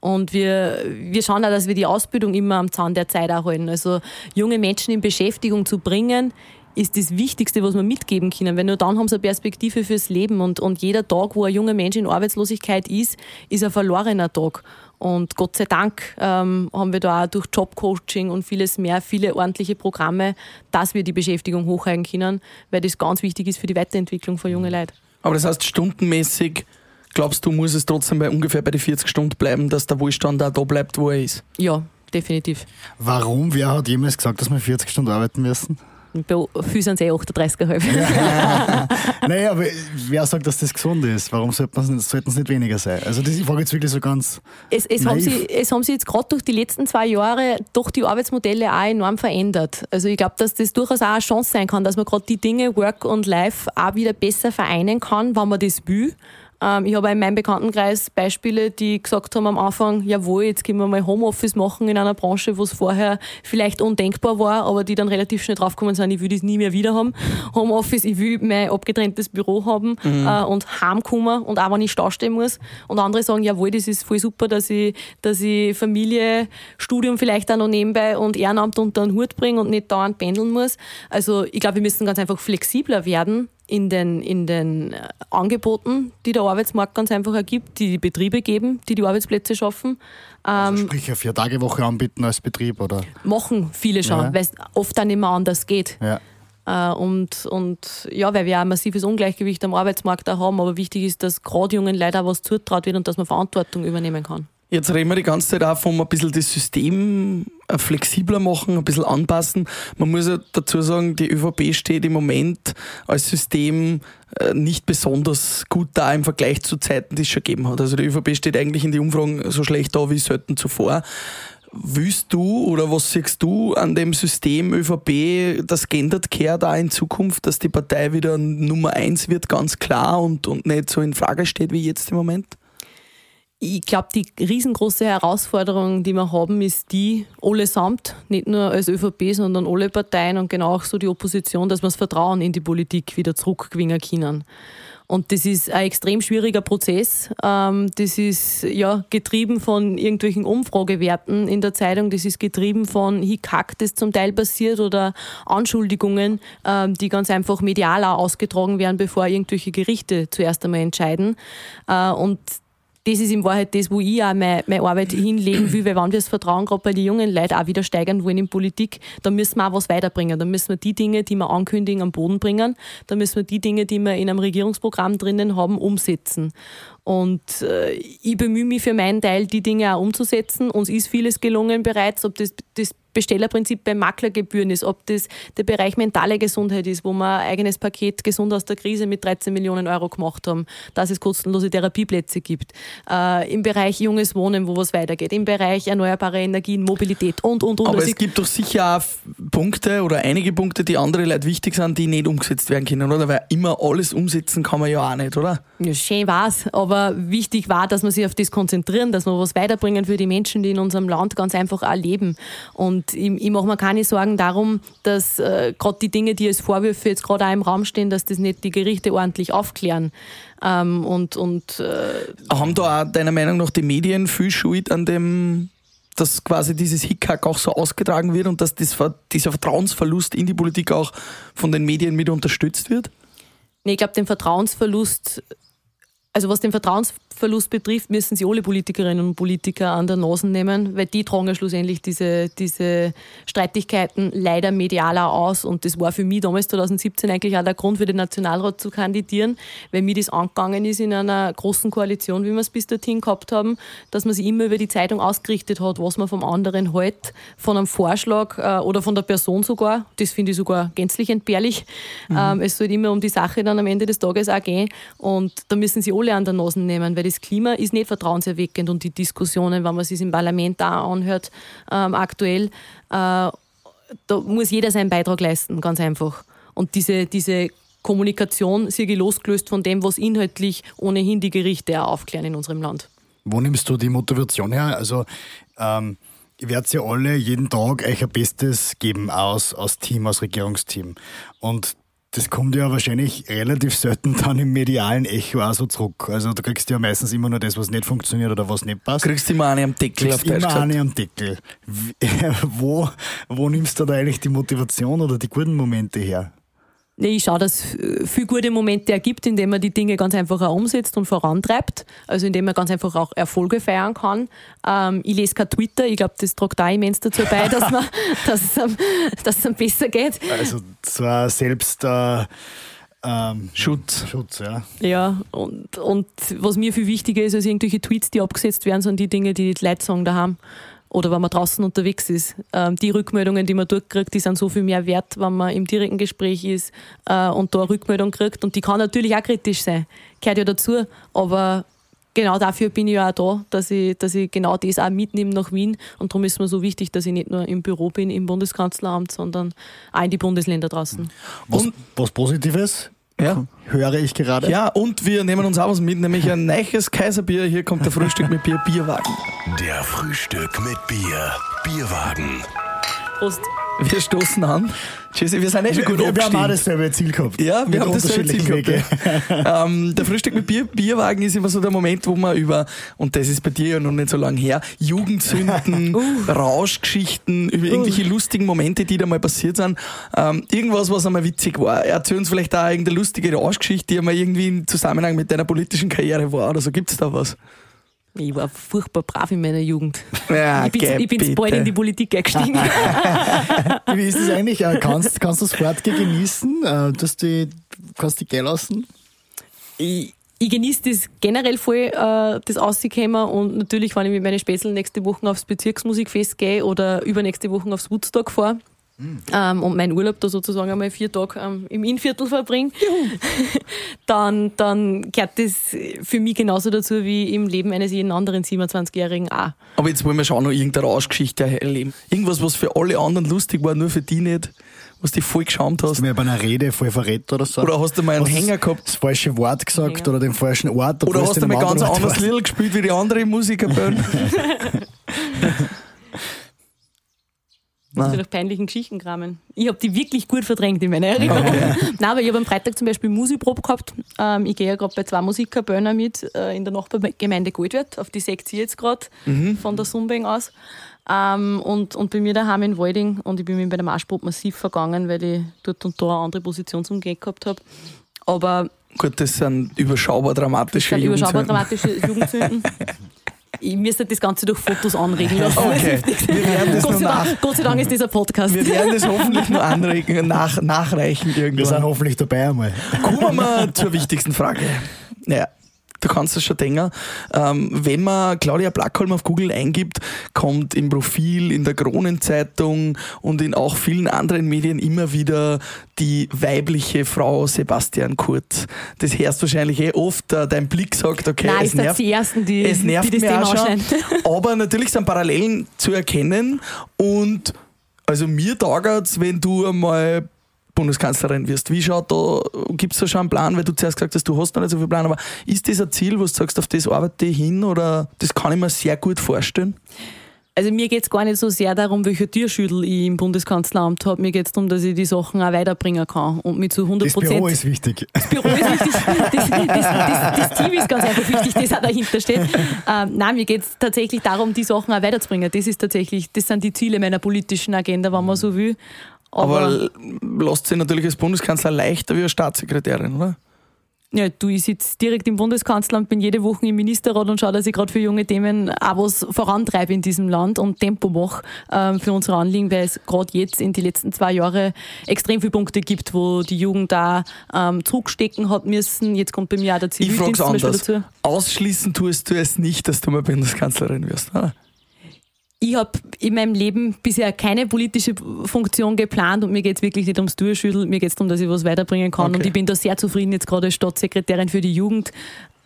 Und wir, wir schauen auch, dass wir die Ausbildung immer am Zahn der Zeit erhalten. Also junge Menschen in Beschäftigung zu bringen, ist das Wichtigste, was wir mitgeben können. Weil nur dann haben sie eine Perspektive fürs Leben. Und, und jeder Tag, wo ein junger Mensch in Arbeitslosigkeit ist, ist ein verlorener Tag. Und Gott sei Dank ähm, haben wir da auch durch Jobcoaching und vieles mehr, viele ordentliche Programme, dass wir die Beschäftigung hochhalten können, weil das ganz wichtig ist für die Weiterentwicklung von jungen Leuten. Aber das heißt, stundenmäßig glaubst du, muss es trotzdem bei ungefähr bei den 40 Stunden bleiben, dass der Wohlstand auch da bleibt, wo er ist? Ja, definitiv. Warum? Wer hat jemals gesagt, dass wir 40 Stunden arbeiten müssen? Viele sind eh 38,5. Ja. naja, aber wer sagt, dass das gesund ist? Warum sollten es nicht weniger sein? Also das, ich frage jetzt wirklich so ganz Es, es haben, sie, es haben sich jetzt gerade durch die letzten zwei Jahre doch die Arbeitsmodelle auch enorm verändert. Also ich glaube, dass das durchaus auch eine Chance sein kann, dass man gerade die Dinge Work und Life auch wieder besser vereinen kann, wenn man das will. Ähm, ich habe in meinem Bekanntenkreis Beispiele, die gesagt haben am Anfang, jawohl, jetzt können wir mal Homeoffice machen in einer Branche, wo es vorher vielleicht undenkbar war, aber die dann relativ schnell draufgekommen sind, ich will das nie mehr wieder haben. Homeoffice, ich will mein abgetrenntes Büro haben mhm. äh, und heimkommen und auch wenn ich Stau stehen muss. Und andere sagen, jawohl, das ist voll super, dass ich, dass ich Familie, Studium vielleicht auch noch nebenbei und Ehrenamt unter den Hut bringe und nicht dauernd pendeln muss. Also ich glaube, wir müssen ganz einfach flexibler werden in den, in den äh, Angeboten, die der Arbeitsmarkt ganz einfach ergibt, die die Betriebe geben, die die Arbeitsplätze schaffen. Also ähm, sprich eine Vier-Tage-Woche anbieten als Betrieb, oder? Machen viele schon, ja. weil es oft dann nicht mehr anders geht. Ja. Äh, und, und ja, weil wir auch ein massives Ungleichgewicht am Arbeitsmarkt auch haben, aber wichtig ist, dass gerade jungen Leuten auch was zutraut wird und dass man Verantwortung übernehmen kann. Jetzt reden wir die ganze Zeit auch von ein bisschen das System äh, flexibler machen, ein bisschen anpassen. Man muss ja dazu sagen, die ÖVP steht im Moment als System äh, nicht besonders gut da im Vergleich zu Zeiten, die es schon gegeben hat. Also die ÖVP steht eigentlich in den Umfragen so schlecht da wie selten zuvor. Willst du oder was siehst du an dem System ÖVP, das geändert kehrt da in Zukunft, dass die Partei wieder Nummer eins wird, ganz klar und, und nicht so in Frage steht wie jetzt im Moment? Ich glaube, die riesengroße Herausforderung, die wir haben, ist die, allesamt, nicht nur als ÖVP, sondern alle Parteien und genau auch so die Opposition, dass wir das Vertrauen in die Politik wieder zurückgewinnen können. Und das ist ein extrem schwieriger Prozess. Ähm, das ist ja getrieben von irgendwelchen Umfragewerten in der Zeitung. Das ist getrieben von Hickhack, das zum Teil passiert oder Anschuldigungen, ähm, die ganz einfach medial auch ausgetragen werden, bevor irgendwelche Gerichte zuerst einmal entscheiden. Äh, und das ist in Wahrheit das, wo ich auch meine, meine Arbeit hinlegen will, weil wenn wir das Vertrauen gerade bei den jungen Leuten auch wieder steigern wollen in Politik, dann müssen wir auch was weiterbringen. Dann müssen wir die Dinge, die wir ankündigen, am Boden bringen. Dann müssen wir die Dinge, die wir in einem Regierungsprogramm drinnen haben, umsetzen. Und äh, ich bemühe mich für meinen Teil, die Dinge auch umzusetzen. Uns ist vieles gelungen bereits, ob das das Bestellerprinzip bei Maklergebühren ist, ob das der Bereich mentale Gesundheit ist, wo wir ein eigenes Paket Gesund aus der Krise mit 13 Millionen Euro gemacht haben, dass es kostenlose Therapieplätze gibt. Äh, Im Bereich junges Wohnen, wo was weitergeht. Im Bereich erneuerbare Energien, Mobilität und, und, und. Aber also es gibt doch sicher auch Punkte oder einige Punkte, die andere Leute wichtig sind, die nicht umgesetzt werden können, oder? Weil immer alles umsetzen kann man ja auch nicht, oder? Ja, schön war's, aber wichtig war, dass wir sich auf das konzentrieren, dass wir was weiterbringen für die Menschen, die in unserem Land ganz einfach auch leben. Und und ich, ich mache mir keine Sorgen darum, dass äh, gerade die Dinge, die als Vorwürfe jetzt gerade auch im Raum stehen, dass das nicht die Gerichte ordentlich aufklären. Ähm, und, und, äh, Haben da auch deiner Meinung nach die Medien viel Schuld an dem dass quasi dieses Hickhack auch so ausgetragen wird und dass das, dieser Vertrauensverlust in die Politik auch von den Medien mit unterstützt wird? Nee, ich glaube, den Vertrauensverlust also was den Vertrauensverlust betrifft, müssen sie alle Politikerinnen und Politiker an der Nase nehmen, weil die tragen ja schlussendlich diese, diese Streitigkeiten leider medial auch aus. Und das war für mich damals 2017 eigentlich auch der Grund, für den Nationalrat zu kandidieren, weil mir das angegangen ist in einer großen Koalition, wie wir es bis dorthin gehabt haben, dass man sich immer über die Zeitung ausgerichtet hat, was man vom anderen hält, von einem Vorschlag äh, oder von der Person sogar. Das finde ich sogar gänzlich entbehrlich. Mhm. Ähm, es soll immer um die Sache dann am Ende des Tages auch gehen. Und da müssen sie alle alle an der Nase nehmen, weil das Klima ist nicht vertrauenserweckend und die Diskussionen, wenn man sich im Parlament da anhört, ähm, aktuell, äh, da muss jeder seinen Beitrag leisten, ganz einfach. Und diese, diese Kommunikation ist irgendwie losgelöst von dem, was inhaltlich ohnehin die Gerichte auch aufklären in unserem Land. Wo nimmst du die Motivation her? Also, ähm, ihr werdet ja alle jeden Tag ein Bestes geben aus, aus Team, aus Regierungsteam. Und das kommt ja wahrscheinlich relativ selten dann im medialen Echo auch so zurück. Also du kriegst ja meistens immer nur das, was nicht funktioniert oder was nicht passt. Kriegst immer eine am Deckel kriegst auf immer eine am Deckel. wo, wo nimmst du da eigentlich die Motivation oder die guten Momente her? Ich schaue, dass es viele gute Momente ergibt, indem man die Dinge ganz einfach auch umsetzt und vorantreibt. Also indem man ganz einfach auch Erfolge feiern kann. Ähm, ich lese kein Twitter, ich glaube, das tragt da immens dazu bei, dass, man, dass, es, einem, dass es einem besser geht. Also zwar selbst äh, ähm, Schutz. Schutz, ja. Ja, und, und was mir viel wichtiger ist als irgendwelche Tweets, die abgesetzt werden, sind die Dinge, die die Leute sagen daheim oder wenn man draußen unterwegs ist. Ähm, die Rückmeldungen, die man dort kriegt, die sind so viel mehr wert, wenn man im direkten Gespräch ist äh, und da eine Rückmeldung kriegt. Und die kann natürlich auch kritisch sein, gehört ja dazu, aber genau dafür bin ich ja auch da, dass ich, dass ich genau das auch mitnehme nach Wien. Und darum ist mir so wichtig, dass ich nicht nur im Büro bin, im Bundeskanzleramt, sondern auch in die Bundesländer draußen. Was, was Positives Ja. höre ich gerade. Ja, und wir nehmen uns auch was mit, nämlich ein neues Kaiserbier. Hier kommt der Frühstück mit Bier, Bierwagen. Der Frühstück mit Bier. Bierwagen. Prost. Wir stoßen an. Jesse, wir sind eh schon gut wir, wir haben auch dasselbe Ziel gehabt. Ja, wir Mit haben dasselbe Ziel gehabt. Ähm, der Frühstück mit Bier, Bierwagen ist immer so der Moment, wo man über, und das ist bei dir ja noch nicht so lange her, Jugendsünden, Rauschgeschichten, über irgendwelche lustigen Momente, die da mal passiert sind. Ähm, irgendwas, was einmal witzig war. Erzähl uns vielleicht auch irgendeine lustige Rauschgeschichte, die einmal irgendwie im Zusammenhang mit deiner politischen Karriere war oder so. Gibt's da was? Ich war furchtbar brav in meiner Jugend. Ja, ich bin, ich bald in die Politik eingestiegen. Wie ist das eigentlich? Äh, Kannst, kannst du das Fortgehen genießen? Äh, Dass du kannst dich gehen lassen? ich, ich genieße das generell voll, äh, das Rauskommen und natürlich, wenn ich mit meinen Späßeln nächste Woche aufs Bezirksmusikfest gehe oder übernächste Woche aufs Woodstock fahre ähm, und meinen Urlaub da sozusagen einmal vier Tage ähm, im Innviertel verbringe, dann, dann gehört das für mich genauso dazu wie im Leben eines jeden anderen 27-Jährigen auch. Aber jetzt wollen wir schon noch irgendeine Rauschgeschichte erleben. Irgendwas, was für alle anderen lustig war, nur für die nicht, was dich voll geschämt hast. Hast du mir bei einer Rede voll verrät oder so? Oder hast du mal einen Hast Hänger gehabt? Das falsche Wort gesagt Hänger. oder den falschen Ort? Oder obwohl hast du mal ganz anderes? Lied gespielt wie die anderen Musikerband? Muss ich nach peinlichen Geschichten kramen. Ich habe die wirklich gut verdrängt in meiner Erinnerung. Nein, aber ich habe am Freitag zum Beispiel Musikprobe gehabt. Ähm, ich gehe ja gerade bei zwei Musikerböner mit äh, in der Nachbargemeinde Goldwert. Auf die seht ihr jetzt gerade von der Sumbing aus. Ähm, und, und bei mir daheim in Walding. Und ich bin mir bei der Marschprobe massiv vergangen, weil ich dort und da eine andere Position zum Gehen gehabt habe. Aber Gut, das sind überschaubar dramatische das sind überschaubar Jugendsünden. dramatische Jugendsünden. Ich müsste das Ganze durch Fotos anregen lassen. Okay, wir werden das Gott, sei nach, Dank, Gott sei Dank ist dieser Podcast. wir werden das hoffentlich nur anregen, nach, nachreichen Wir sind irgendwann. hoffentlich dabei einmal. Kommen wir mal zur wichtigsten Frage. Naja, du kannst es schon denken. Ähm, wenn man Claudia Blackholm auf Google eingibt, kommt im Profil, in der Kronenzeitung und in auch vielen anderen Medien immer wieder die weibliche Frau Sebastian Kurz. Das hörst wahrscheinlich eh oft. Äh, dein Blick sagt, okay, Nein, es nervt. die Ersten, die, Es nervt die Thema auch schon. Aber natürlich sind Parallelen zu erkennen und also mir taugert's, wenn du einmal Bundeskanzlerin wirst. Wie schaut da, gibt's da schon einen Plan, weil du zuerst gesagt hast, du hast noch nicht so viel Plan, aber ist das ein Ziel, wo du sagst, auf das arbeite ich hin oder das kann ich mir sehr gut vorstellen? Also mir geht's gar nicht so sehr darum, welche Türschüttel ich im Bundeskanzleramt habe. Mir geht's darum, dass ich die Sachen auch weiterbringen kann und mit zu 100% Das Büro Prozent. ist wichtig. Das Büro ist wichtig, das, das, das, das Team ist ganz einfach wichtig, das auch dahinter steht. Ähm, nein, mir geht's tatsächlich darum, die Sachen auch weiterzubringen. Das ist tatsächlich, das sind die Ziele meiner politischen Agenda, wenn man so will. Aber, Aber, lasst sich natürlich als Bundeskanzler leichter wie als Staatssekretärin, oder? ja, du, ich sitze direkt im Bundeskanzleramt, bin jede Woche im Ministerrat und schaue, dass ich gerade für junge Themen auch was vorantreibe in diesem Land und Tempo mache ähm, für unsere Anliegen, weil es gerade jetzt in die letzten zwei Jahre extrem viele Punkte gibt, wo die Jugend da ähm, zurückstecken hat müssen. Jetzt kommt bei mir auch der Ich Zivildienst Beispiel anders. dazu. Ausschließen tust du es nicht, dass du mal Bundeskanzlerin wirst, oder? Ich habe in meinem Leben bisher keine politische Funktion geplant und mir geht's wirklich nicht ums Durchschütteln, mir geht's darum, dass ich was weiterbringen kann. Okay. Und ich bin da sehr zufrieden, jetzt gerade als Staatssekretärin für die Jugend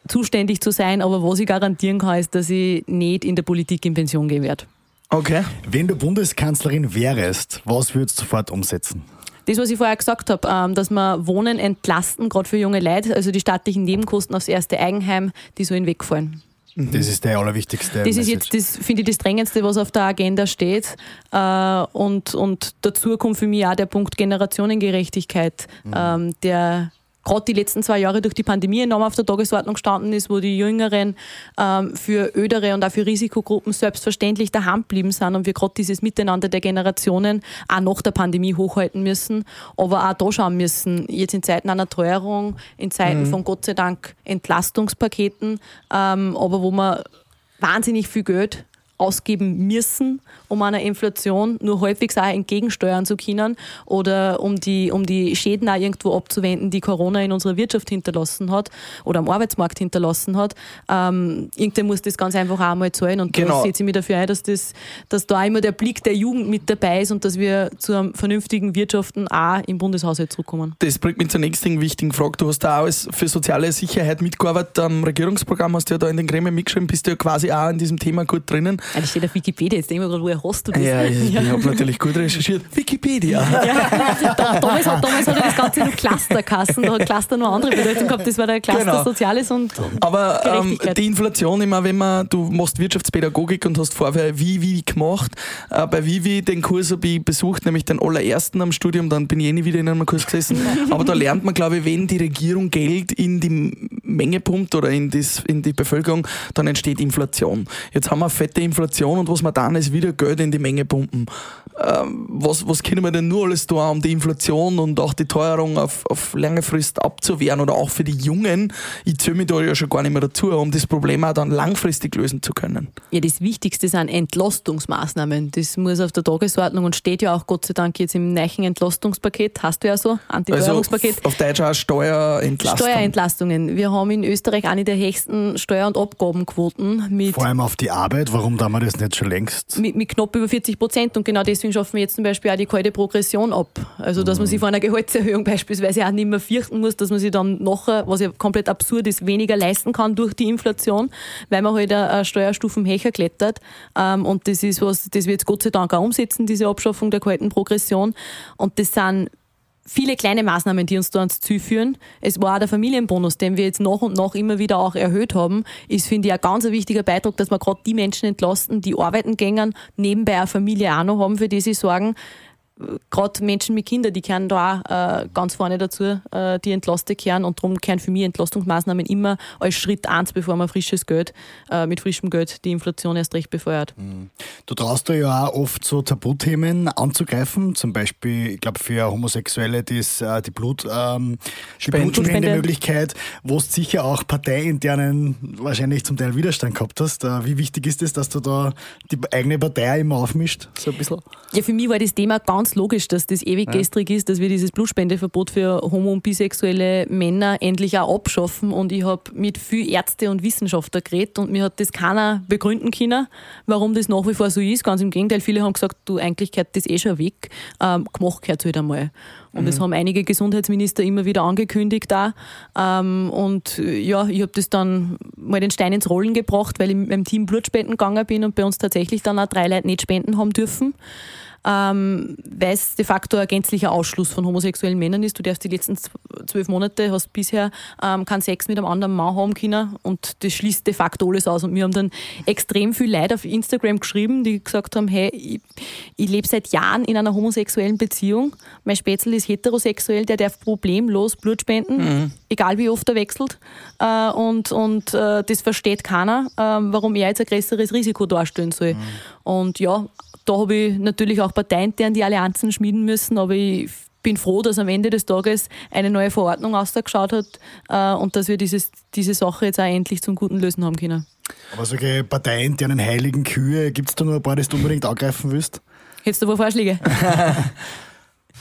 zuständig zu sein. Aber was ich garantieren kann, ist, dass ich nicht in der Politik in Pension gehen werde. Okay. Wenn du Bundeskanzlerin wärst, was würdest du sofort umsetzen? Das, was ich vorher gesagt habe, ähm, dass wir Wohnen entlasten, gerade für junge Leute, also die staatlichen Nebenkosten aufs erste Eigenheim, die sollen wegfallen. Das ist der allerwichtigste. Das ist Message. jetzt, das finde ich, das Drängendste, was auf der Agenda steht. Äh, und, und dazu kommt für mich auch der Punkt Generationengerechtigkeit, ähm, der gerade die letzten zwei Jahre durch die Pandemie enorm auf der Tagesordnung gestanden ist, wo die Jüngeren ähm, für ödere und auch für Risikogruppen selbstverständlich daheim geblieben sind und wir gerade dieses Miteinander der Generationen auch nach der Pandemie hochhalten müssen, aber auch da schauen müssen, jetzt in Zeiten einer Teuerung, in Zeiten von Gott sei Dank Entlastungspaketen, ähm, aber wo man wahnsinnig viel Geld ausgeben müssen, um einer Inflation nur halbwegs auch entgegensteuern zu können oder um die, um die Schäden auch irgendwo abzuwenden, die Corona in unserer Wirtschaft hinterlassen hat oder am Arbeitsmarkt hinterlassen hat. Ähm, irgendwer muss das ganz einfach auch einmal zahlen und Genau. da setze ich mich dafür ein, dass, das, dass da immer der Blick der Jugend mit dabei ist und dass wir zu einem vernünftigen Wirtschaften auch im Bundeshaushalt zurückkommen. Das bringt mich zur nächsten wichtigen Frage. Du hast da auch als für soziale Sicherheit mitgearbeitet am Regierungsprogramm, hast du ja da in den Gremien mitgeschrieben, bist du ja quasi auch in diesem Thema gut drinnen. Ja, das steht auf Wikipedia, jetzt denke ich mir gerade, woher hast du das? Ja, ich, ich habe natürlich gut recherchiert. Wikipedia. Ja, da, damals, hat, damals hat er das Ganze noch Clusterkassen, da hat Cluster noch andere Bedeutung gehabt, das war der Cluster Genau. Soziales und, Aber ähm, die Inflation immer, wenn man, du machst Wirtschaftspädagogik und hast vorher Vivi gemacht. Äh, bei Vivi den Kurs habe ich besucht, nämlich den allerersten am Studium, dann bin ich eh nie wieder in einem Kurs gesessen. Aber da lernt man, glaube ich, wenn die Regierung Geld in die Menge pumpt oder in, das, in die Bevölkerung, dann entsteht Inflation. Jetzt haben wir fette Inflation und was wir dann ist wieder Geld in die Menge pumpen. Ähm, was, was können wir denn nur alles tun, um die Inflation und auch die Teuerung auf, auf lange Frist abzuwehren oder auch für die Jungen, ich zähle mich da ja schon gar nicht mehr dazu, um das Problem auch dann langfristig lösen zu können. Ja, das Wichtigste sind Entlastungsmaßnahmen. Das muss auf der Tagesordnung und steht ja auch Gott sei Dank jetzt im neuen Entlastungspaket, hast du ja so, Also Antiteuerungspaket. auf Deutsch auch Steuerentlastung. Steuerentlastungen. Wir haben in Österreich eine der höchsten Steuer- und Abgabenquoten mit, Vor allem auf die Arbeit, warum tun wir das nicht schon längst? mit, mit knapp über 40 Prozent. Und genau deswegen schaffen wir jetzt zum Beispiel auch die kalte Progression ab. Also, dass man sich vor einer Gehaltserhöhung beispielsweise auch nicht mehr fürchten muss, dass man sich dann nachher, was ja komplett absurd ist, weniger leisten kann durch die Inflation, weil man halt eine Steuerstufen höher klettert. Ähm, Und das ist was, das wir jetzt Gott sei Dank auch umsetzen, diese Abschaffung der kalten Progression. Und das sind viele kleine Maßnahmen, die uns da ans Ziel führen. Es war auch der Familienbonus, den wir jetzt nach und nach immer wieder auch erhöht haben, ist, finde ich, ein ganz wichtiger Beitrag, dass wir gerade die Menschen entlasten, die arbeiten gehen, nebenbei eine Familie auch noch haben, für die sie sorgen. Gerade Menschen mit Kindern, die kehren da auch äh, ganz vorne dazu, äh, die entlastet kehren und darum kehren für mich Entlastungsmaßnahmen immer als Schritt eins, bevor man frisches Geld, äh, mit frischem Geld die Inflation erst recht befeuert. Du traust dir ja auch oft so Tabuthemen anzugreifen, zum Beispiel, ich glaube, für Homosexuelle das, äh, die, Blut, ähm, die. Blutspendemöglichkeit, wo du sicher auch parteiinternen wahrscheinlich zum Teil Widerstand gehabt hast. Äh, wie wichtig ist es, dass du da die eigene Partei immer aufmischt? So ein bisschen. Ja, für mich war das Thema ganz logisch, dass das ewig gestrig ist, dass wir dieses Blutspendeverbot für homo- und bisexuelle Männer endlich auch abschaffen. Und ich habe mit viel Ärzte und Wissenschaftler geredet und mir hat das keiner begründen können, warum das nach wie vor so ist. Ganz im Gegenteil, viele haben gesagt, du, eigentlich gehört das eh schon weg. Ähm, gemacht gehört halt einmal. Und das haben einige Gesundheitsminister immer wieder angekündigt da. Ähm, und ja, ich habe das dann mal den Stein ins Rollen gebracht, weil ich mit meinem Team Blutspenden gegangen bin und bei uns tatsächlich dann auch drei Leute nicht spenden haben dürfen ähm, weil es de facto ein gänzlicher Ausschluss von homosexuellen Männern ist. Du darfst die letzten zwölf Monate, hast bisher ähm, keinen Sex mit einem anderen Mann haben können und das schließt de facto alles aus. Und mir haben dann extrem viel Leute auf Instagram geschrieben, die gesagt haben, hey, ich, ich lebe seit Jahren in einer homosexuellen Beziehung. Mein Spätzl ist heterosexuell, der darf problemlos Blut spenden, egal wie oft er wechselt. Äh, und und äh, das versteht keiner, äh, warum er jetzt ein größeres Risiko darstellen soll. Und ja, da habe ich natürlich auch parteiintern die Allianzen schmieden müssen, aber ich bin froh, dass am Ende des Tages eine neue Verordnung ausgeschaut hat äh, und dass wir dieses, diese Sache jetzt auch endlich zum Guten lösen haben können. Aber solche parteiinternen heiligen Kühe, gibt es da nur ein paar, die du unbedingt angreifen willst? Hättest du wo Vorschläge?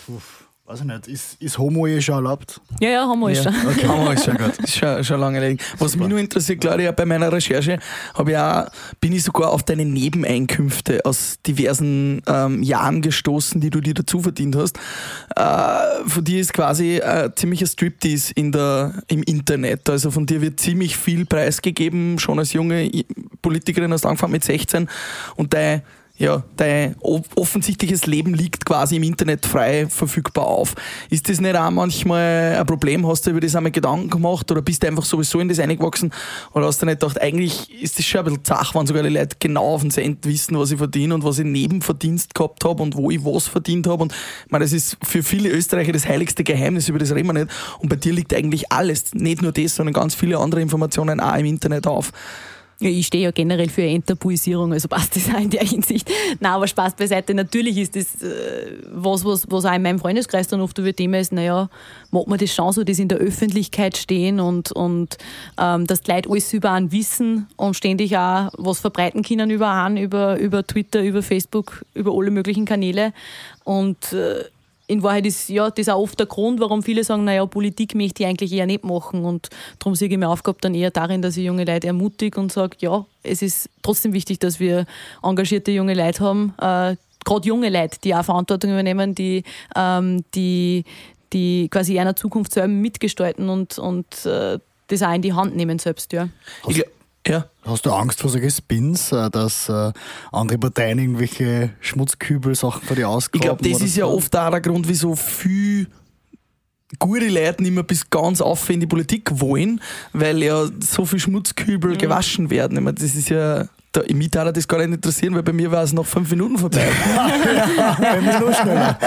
Weiß ich nicht. Ist, ist Homo eh schon erlaubt? ja, ja, alles Ja, schon. okay. Wir alles schon gehabt. Ist schon, schon lange erledigt. Was mich nur interessiert, Claudia, bei meiner Recherche habe ich auch, bin ich sogar auf deine Nebeneinkünfte aus diversen ähm, Jahren gestoßen, die du dir dazu verdient hast. Äh, von dir ist quasi äh, ziemlicher Striptease in der, im Internet. Also von dir wird ziemlich viel preisgegeben. Schon als junge Politikerin hast du angefangen mit 16 und dein ja, dein offensichtliches Leben liegt quasi im Internet frei verfügbar auf. Ist das nicht auch manchmal ein Problem? Hast du über das einmal Gedanken gemacht oder bist du einfach sowieso in das eingewachsen oder hast du nicht gedacht, eigentlich ist das schon ein bisschen zach, wenn sogar die Leute genau auf den Cent wissen, was ich verdiene und was ich Nebenverdienst gehabt habe und wo ich was verdient habe und ich meine, das ist für viele Österreicher das heiligste Geheimnis, über das reden wir nicht und bei dir liegt eigentlich alles, nicht nur das, sondern ganz viele andere Informationen auch im Internet auf. Ja, ich stehe ja generell für Enttabuisierung, also passt das auch in der Hinsicht. Nein, aber Spaß beiseite. Natürlich ist das äh, was, was, was auch in meinem Freundeskreis dann oft über Thema ist, naja, mag man das schon so, das in der Öffentlichkeit stehen und, und ähm, dass die Leute alles über einen wissen und ständig auch was verbreiten können über einen, über, über Twitter, über Facebook, über alle möglichen Kanäle. Und äh, in Wahrheit ist ja das auch oft der Grund, warum viele sagen, naja, Politik möchte ich eigentlich eher nicht machen. Und darum sehe ich mir Aufgabe dann eher darin, dass ich junge Leute ermutige und sage, ja, es ist trotzdem wichtig, dass wir engagierte junge Leute haben, äh, gerade junge Leute, die auch Verantwortung übernehmen, die, ähm, die, die quasi einer Zukunft selber mitgestalten und, und äh, das auch in die Hand nehmen selbst, ja. Ich, Ja. Hast du Angst vor solchen Spins, äh, dass äh, andere Parteien irgendwelche Schmutzkübel-Sachen vor dir Ich ausgraben? glaube, das ist ja oft auch der Grund, wieso viel gute Leute nicht mehr bis ganz auf in die Politik wollen, weil ja so viel Schmutzkübel gewaschen werden. Ich meine, das ist ja. Da, mich darf das gar nicht interessieren, weil bei mir war es nach fünf Minuten vorbei. Bei mir noch schneller.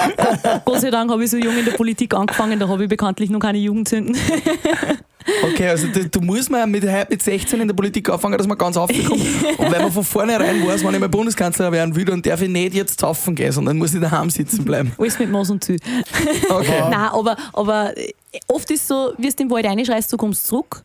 Gott sei Dank habe ich so jung in der Politik angefangen, da habe ich bekanntlich noch keine Jugendzünden. Okay, also du, du musst mal mit, mit 16 in der Politik anfangen, dass man ganz aufkommt. Und weil man von vornherein weiß, wenn ich mal Bundeskanzler werden will, dann darf ich nicht jetzt saufen gehen, sondern muss ich daheim sitzen bleiben. Alles mit Maß und Ziel. Okay. Nein, aber, aber oft ist so, wie du den Wald reinschreist, du kommst zurück.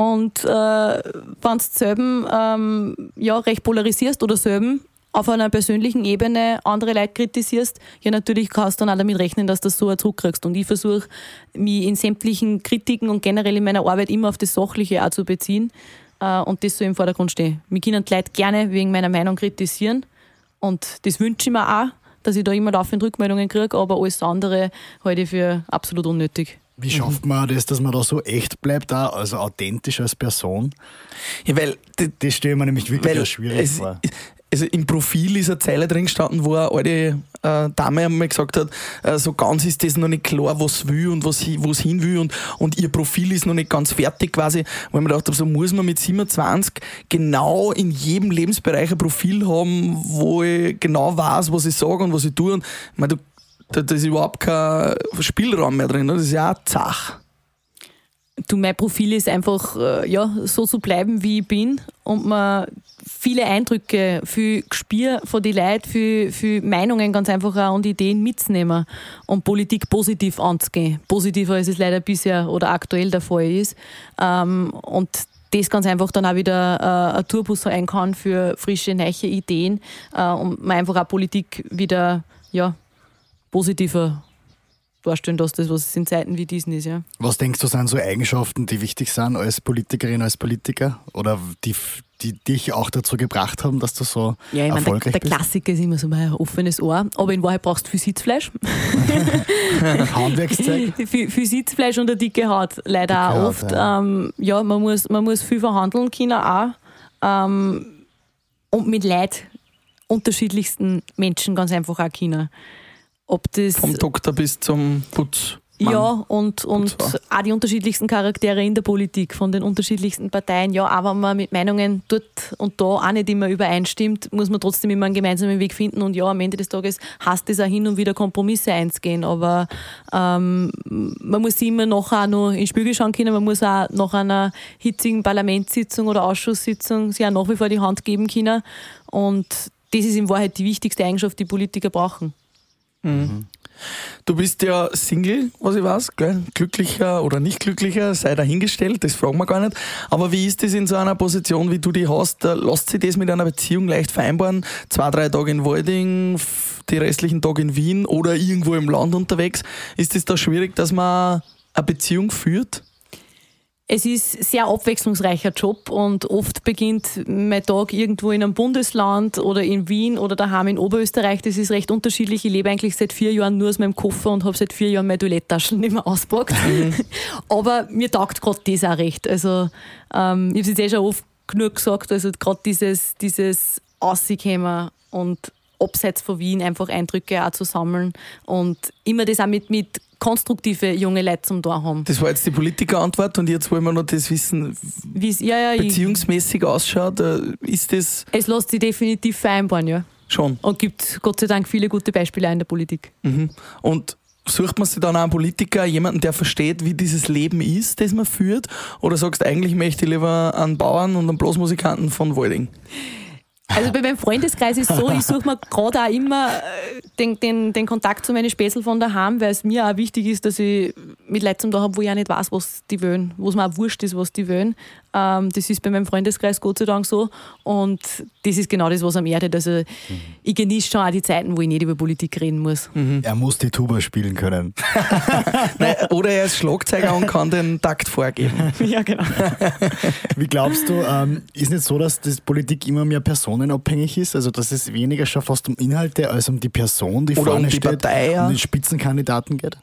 Und äh, wenn du selben ähm, ja, recht polarisierst oder selben auf einer persönlichen Ebene andere Leute kritisierst, ja natürlich kannst du dann auch damit rechnen, dass du das so zurückkriegst. Und ich versuche, mich in sämtlichen Kritiken und generell in meiner Arbeit immer auf das Sachliche auch zu beziehen äh, und das so im Vordergrund stehen. Mich können die Leute gerne wegen meiner Meinung kritisieren und das wünsche ich mir auch, dass ich da immer laufend Rückmeldungen kriege, aber alles andere halte ich für absolut unnötig. Wie schafft man das, dass man da so echt bleibt, auch, also authentisch als Person? Ja, weil Das stelle ich mir nämlich wirklich Weil als schwierig es, vor. also im Profil ist eine Zeile drin gestanden, wo eine alte äh, Dame einmal gesagt hat, äh, so ganz ist das noch nicht klar, was will und was wo es hin will und, und ihr Profil ist noch nicht ganz fertig quasi. Mir gedacht habe, so muss man mit 27 genau in jedem Lebensbereich ein Profil haben, wo ich genau weiß, was ich sage und was ich tue. Und ich meine, du, da, da ist überhaupt kein Spielraum mehr drin. Das ist ja auch Zach. Du, mein Profil ist einfach, äh, ja, so zu bleiben, wie ich bin und man viele Eindrücke, viel Gespür von den Leuten, viel, viel Meinungen ganz einfach auch und Ideen mitzunehmen und Politik positiv anzugehen. Positiver als es leider bisher oder aktuell der Fall ist. Ähm, und das ganz einfach dann auch wieder äh, ein Tourbus sein kann für frische, neue Ideen äh, und man einfach auch Politik wieder, ja, positiver darstellen, dass das, was es in Zeiten wie diesen ist, ja. Was denkst du, sind so Eigenschaften, die wichtig sind als Politikerin, als Politiker? Oder die, die dich auch dazu gebracht haben, dass du so Ja, ich meine, der, erfolgreich der bist? Klassiker ist immer so mein offenes Ohr, aber in Wahrheit brauchst du viel Sitzfleisch. Handwerkszeug? viel, viel Sitzfleisch und eine dicke Haut, leider Dicke auch Haut, oft. ja. Ähm, ja, man muss, man muss viel verhandeln können auch. Ähm, und mit Leid unterschiedlichsten Menschen ganz einfach auch können. Ob das Vom Doktor bis zum Putz. Ja, und, und auch die unterschiedlichsten Charaktere in der Politik von den unterschiedlichsten Parteien. Ja, auch wenn man mit Meinungen dort und da auch nicht immer übereinstimmt, muss man trotzdem immer einen gemeinsamen Weg finden. Und ja, am Ende des Tages hasst es auch hin und wieder Kompromisse einzugehen. Aber ähm, man muss immer nachher auch noch in den Spiegel schauen können. Man muss auch nach einer hitzigen Parlamentssitzung oder Ausschusssitzung sich auch nach wie vor die Hand geben können. Und das ist in Wahrheit die wichtigste Eigenschaft, die Politiker brauchen. Du bist ja Single, was ich weiß, gell? glücklicher oder nicht glücklicher, sei dahingestellt, das fragen wir gar nicht. Aber wie ist das in so einer Position, wie du die hast? Lässt sich das mit einer Beziehung leicht vereinbaren? Zwei, drei Tage in Walding, die restlichen Tage in Wien oder irgendwo im Land unterwegs. Ist es da schwierig, dass man eine Beziehung führt? Es ist ein sehr abwechslungsreicher Job und oft beginnt mein Tag irgendwo in einem Bundesland oder in Wien oder daheim in Oberösterreich. Das ist recht unterschiedlich. Ich lebe eigentlich seit vier Jahren nur aus meinem Koffer und habe seit vier Jahren meine Toiletttaschen nicht mehr auspackt. Aber mir taugt gerade das auch recht. Also ähm, ich habe es jetzt eh schon oft genug gesagt, also gerade dieses, dieses Aussichtkommen und abseits von Wien einfach Eindrücke auch zu sammeln und immer das auch mit, mit konstruktive junge Leute zum Tor haben. Das war jetzt die Politikerantwort und jetzt wollen wir noch das wissen, Wie's, ja, ja, ich, beziehungsmäßig ausschaut. Äh, Ist das Es lässt sich definitiv vereinbaren, ja. schon? Und gibt Gott sei Dank viele gute Beispiele in der Politik. Mhm. Und sucht man sich dann auch einen Politiker, jemanden, der versteht, wie dieses Leben ist, das man führt? Oder sagst du, eigentlich möchte ich lieber einen Bauern und einen Blasmusikanten von Walding? Also bei meinem Freundeskreis ist so, ich suche mir gerade auch immer äh, den, den, den Kontakt zu meinen Späßel von daheim, weil es mir auch wichtig ist, dass ich mit Leuten zum da habe, wo ich auch nicht weiß, was die wollen, wo es mir auch wurscht ist, was die wollen. Ähm, das ist bei meinem Freundeskreis Gott sei Dank so. Und das ist genau das, was am erdet. Also ich genieße schon auch die Zeiten, wo ich nicht über Politik reden muss. Er muss die Tuba spielen können. Nein, oder er ist Schlagzeuger und kann den Takt vorgeben. ja, genau. Wie glaubst du, ähm, ist nicht so, dass das Politik immer mehr personenabhängig ist? Also dass es weniger schon fast um Inhalte als um die Person, die Oder vorne um die steht, Partei, ja. um den Spitzenkandidaten geht?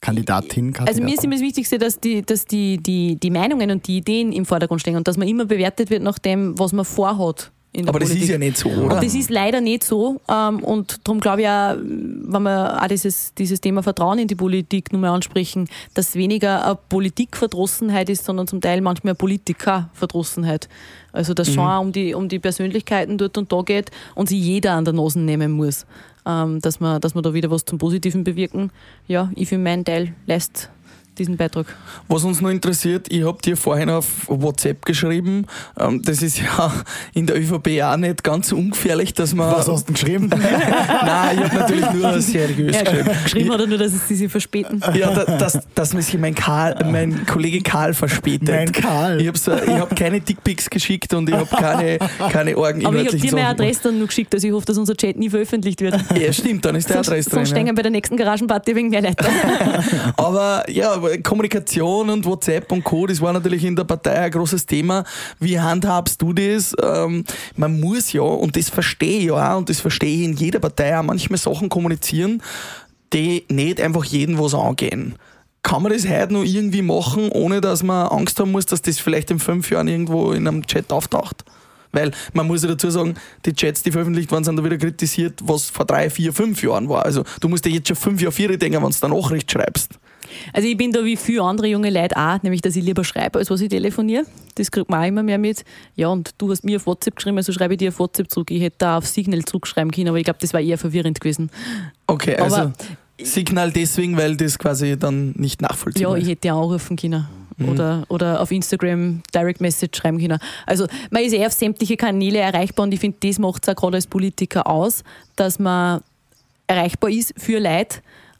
Kandidatin, Kandidat? Also mir ist immer das Wichtigste, dass, die, dass die, die, die Meinungen und die Ideen im Vordergrund stehen und dass man immer bewertet wird nach dem, was man vorhat. In der Aber das Politik. ist ja nicht so, oder? Und das ist leider nicht so. Ähm, und darum glaube ich auch, wenn wir auch dieses, dieses Thema Vertrauen in die Politik nochmal ansprechen, dass weniger eine Politikverdrossenheit ist, sondern zum Teil manchmal eine Politikerverdrossenheit. Also dass schon auch um die, um die Persönlichkeiten dort und da geht und sich jeder an der Nase nehmen muss. Ähm, dass, man, dass man da wieder was zum Positiven bewirken. Ja, ich für meinen Teil leist diesen Beitrag. Was uns noch interessiert, ich habe dir vorhin auf WhatsApp geschrieben, ähm, das ist ja in der ÖVP auch nicht ganz so ungefährlich, dass man... Was hast du denn geschrieben? Nein, ich habe natürlich nur seriös Ja, geschrieben. geschrieben hat er nur, dass es sich verspäten. Ja, da, dass, dass man sich mein, Karl, mein Kollege Karl verspätet. Mein Karl. Ich habe ich hab keine Dickpics geschickt und ich habe keine, keine Orgen Aber ich habe dir meine Adresse dann nur geschickt, also ich hoffe, dass unser Chat nie veröffentlicht wird. Ja, stimmt, dann ist der Adresse drin. sonst ja. stehen bei der nächsten Garagenparty wegen mehr Leute. Aber ja, aber Kommunikation und WhatsApp und Co., das war natürlich in der Partei ein großes Thema. Wie handhabst du das? Ähm, man muss ja, und das verstehe ich ja und das verstehe ich in jeder Partei auch, manchmal Sachen kommunizieren, die nicht einfach jeden was angehen. Kann man das heute noch irgendwie machen, ohne dass man Angst haben muss, dass das vielleicht in fünf Jahren irgendwo in einem Chat auftaucht? Weil man muss ja dazu sagen, die Chats, die veröffentlicht worden sind, da wieder kritisiert, was vor drei, vier, fünf Jahren war. Also du musst dir jetzt schon fünf Jahre vier denken, wenn du eine Nachricht schreibst. Also ich bin da wie viele andere junge Leute auch, nämlich dass ich lieber schreibe, als was ich telefoniere. Das kriegt man auch immer mehr mit. Ja, und du hast mir auf WhatsApp geschrieben, also schreibe ich dir auf WhatsApp zurück. Ich hätte da auf Signal zurückschreiben können, aber ich glaube, das war eher verwirrend gewesen. Okay, also Aber- Signal deswegen, weil das quasi dann nicht Ja, nachvollziehbar ich ist. hätte ja anrufen können. Oder, oder auf Instagram Direct Message schreiben können. Also man ist eh auf sämtliche Kanäle erreichbar und ich finde, das macht es auch gerade als Politiker aus, dass man erreichbar ist für Leute.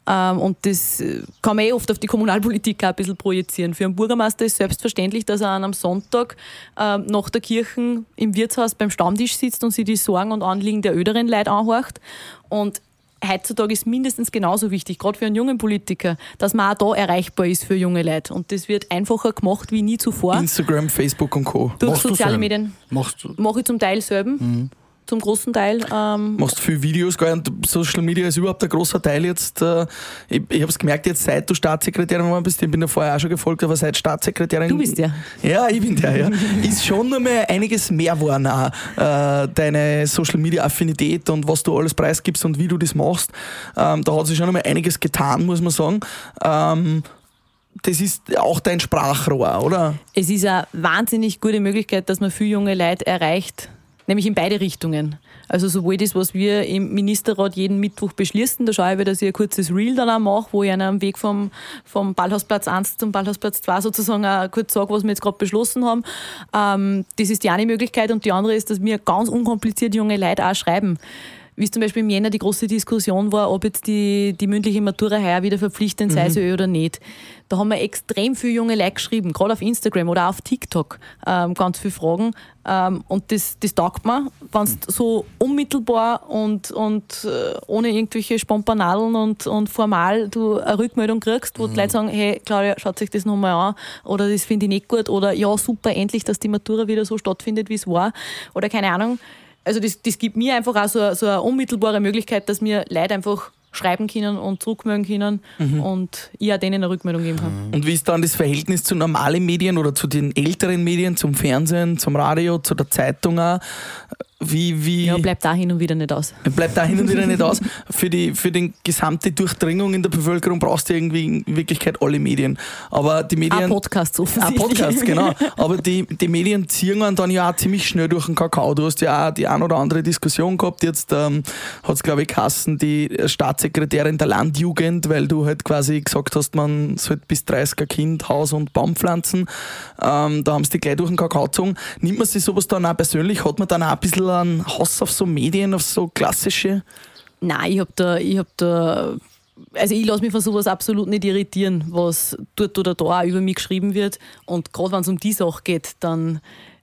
Ähm, und das äh, kann man eh oft auf die Kommunalpolitik auch ein bisschen projizieren. Für einen Bürgermeister ist selbstverständlich, dass er an einem Sonntag ähm, nach der Kirche im Wirtshaus beim Stammtisch sitzt und sich die Sorgen und Anliegen der öderen Leute anhorcht. Und heutzutage ist mindestens genauso wichtig, gerade für einen jungen Politiker, dass man auch da erreichbar ist für junge Leute. Und das wird einfacher gemacht wie nie zuvor Instagram, Facebook und Co. durch Machst soziale? Medien. Machst du? Mache ich zum Teil selber, zum großen Teil. Ähm, Machst viel Videos, gell? und Social Media ist überhaupt ein großer Teil jetzt. Äh, ich ich habe es gemerkt, jetzt seit du Staatssekretärin geworden bist, ich bin ja vorher auch schon gefolgt, aber seit Staatssekretärin. Du bist der. Ja, ich bin der, ja. Ist schon noch mal einiges mehr geworden auch, äh, deine Social Media Affinität und was du alles preisgibst und wie du das machst. Ähm, da hat sich schon noch mal einiges getan, muss man sagen. Ähm, das ist auch dein Sprachrohr, oder? es ist eine wahnsinnig gute Möglichkeit, dass man viele junge Leute erreicht, nämlich in beide Richtungen. Also sowohl das, was wir im Ministerrat jeden Mittwoch beschließen, da schaue ich, dass ich ein kurzes Reel dann auch mache, wo ich einer am Weg vom, vom Ballhausplatz 1 zum Ballhausplatz 2 sozusagen auch kurz sage, was wir jetzt gerade beschlossen haben. Ähm, das ist die eine Möglichkeit und die andere ist, dass wir ganz unkompliziert junge Leute auch schreiben. Wie es zum Beispiel im Jänner die große Diskussion war, ob jetzt die, die mündliche Matura heuer wieder verpflichtend sei soll oder nicht. Da haben wir extrem viele junge Leute geschrieben, gerade auf Instagram oder auch auf TikTok, ähm, ganz viele Fragen. Ähm, und das, das taugt mir, wenn du so unmittelbar und, und äh, ohne irgendwelche Spompanadeln und, und formal du eine Rückmeldung kriegst, wo die Leute sagen, hey Claudia, schaut sich das nochmal an oder das finde ich nicht gut oder ja, super, endlich, dass die Matura wieder so stattfindet, wie es war oder keine Ahnung. Also das, das gibt mir einfach auch so, so eine unmittelbare Möglichkeit, dass mir Leute einfach schreiben können und zurückmelden können und ich auch denen eine Rückmeldung geben kann. Und wie ist dann das Verhältnis zu normalen Medien oder zu den älteren Medien, zum Fernsehen, zum Radio, zu der Zeitung auch? Wie, wie Ja, bleibt da hin und wieder nicht aus. bleibt da hin und wieder nicht aus? Für die, für die gesamte Durchdringung in der Bevölkerung brauchst du irgendwie in Wirklichkeit alle Medien. Aber die Medien. Podcasts Ah, offensichtlich. Podcast, genau. Aber die, die Medien ziehen einen dann ja auch ziemlich schnell durch den Kakao. Du hast ja auch die ein oder andere Diskussion gehabt. Jetzt ähm, hat es, glaube ich, Kassen die Staatssekretärin der Landjugend, weil du halt quasi gesagt hast, man sollte bis 30er Kind Haus und Baum pflanzen. Ähm, da haben sie die gleich durch den Kakao gezogen. Nimmt man sich sowas dann auch persönlich? Hat man dann auch ein bisschen einen Hass auf so Medien, auf so klassische? Nein, ich hab da, ich hab da, also ich lasse mich von sowas absolut nicht irritieren, was dort oder da auch über mich geschrieben wird. Und gerade wenn es um die Sache geht, dann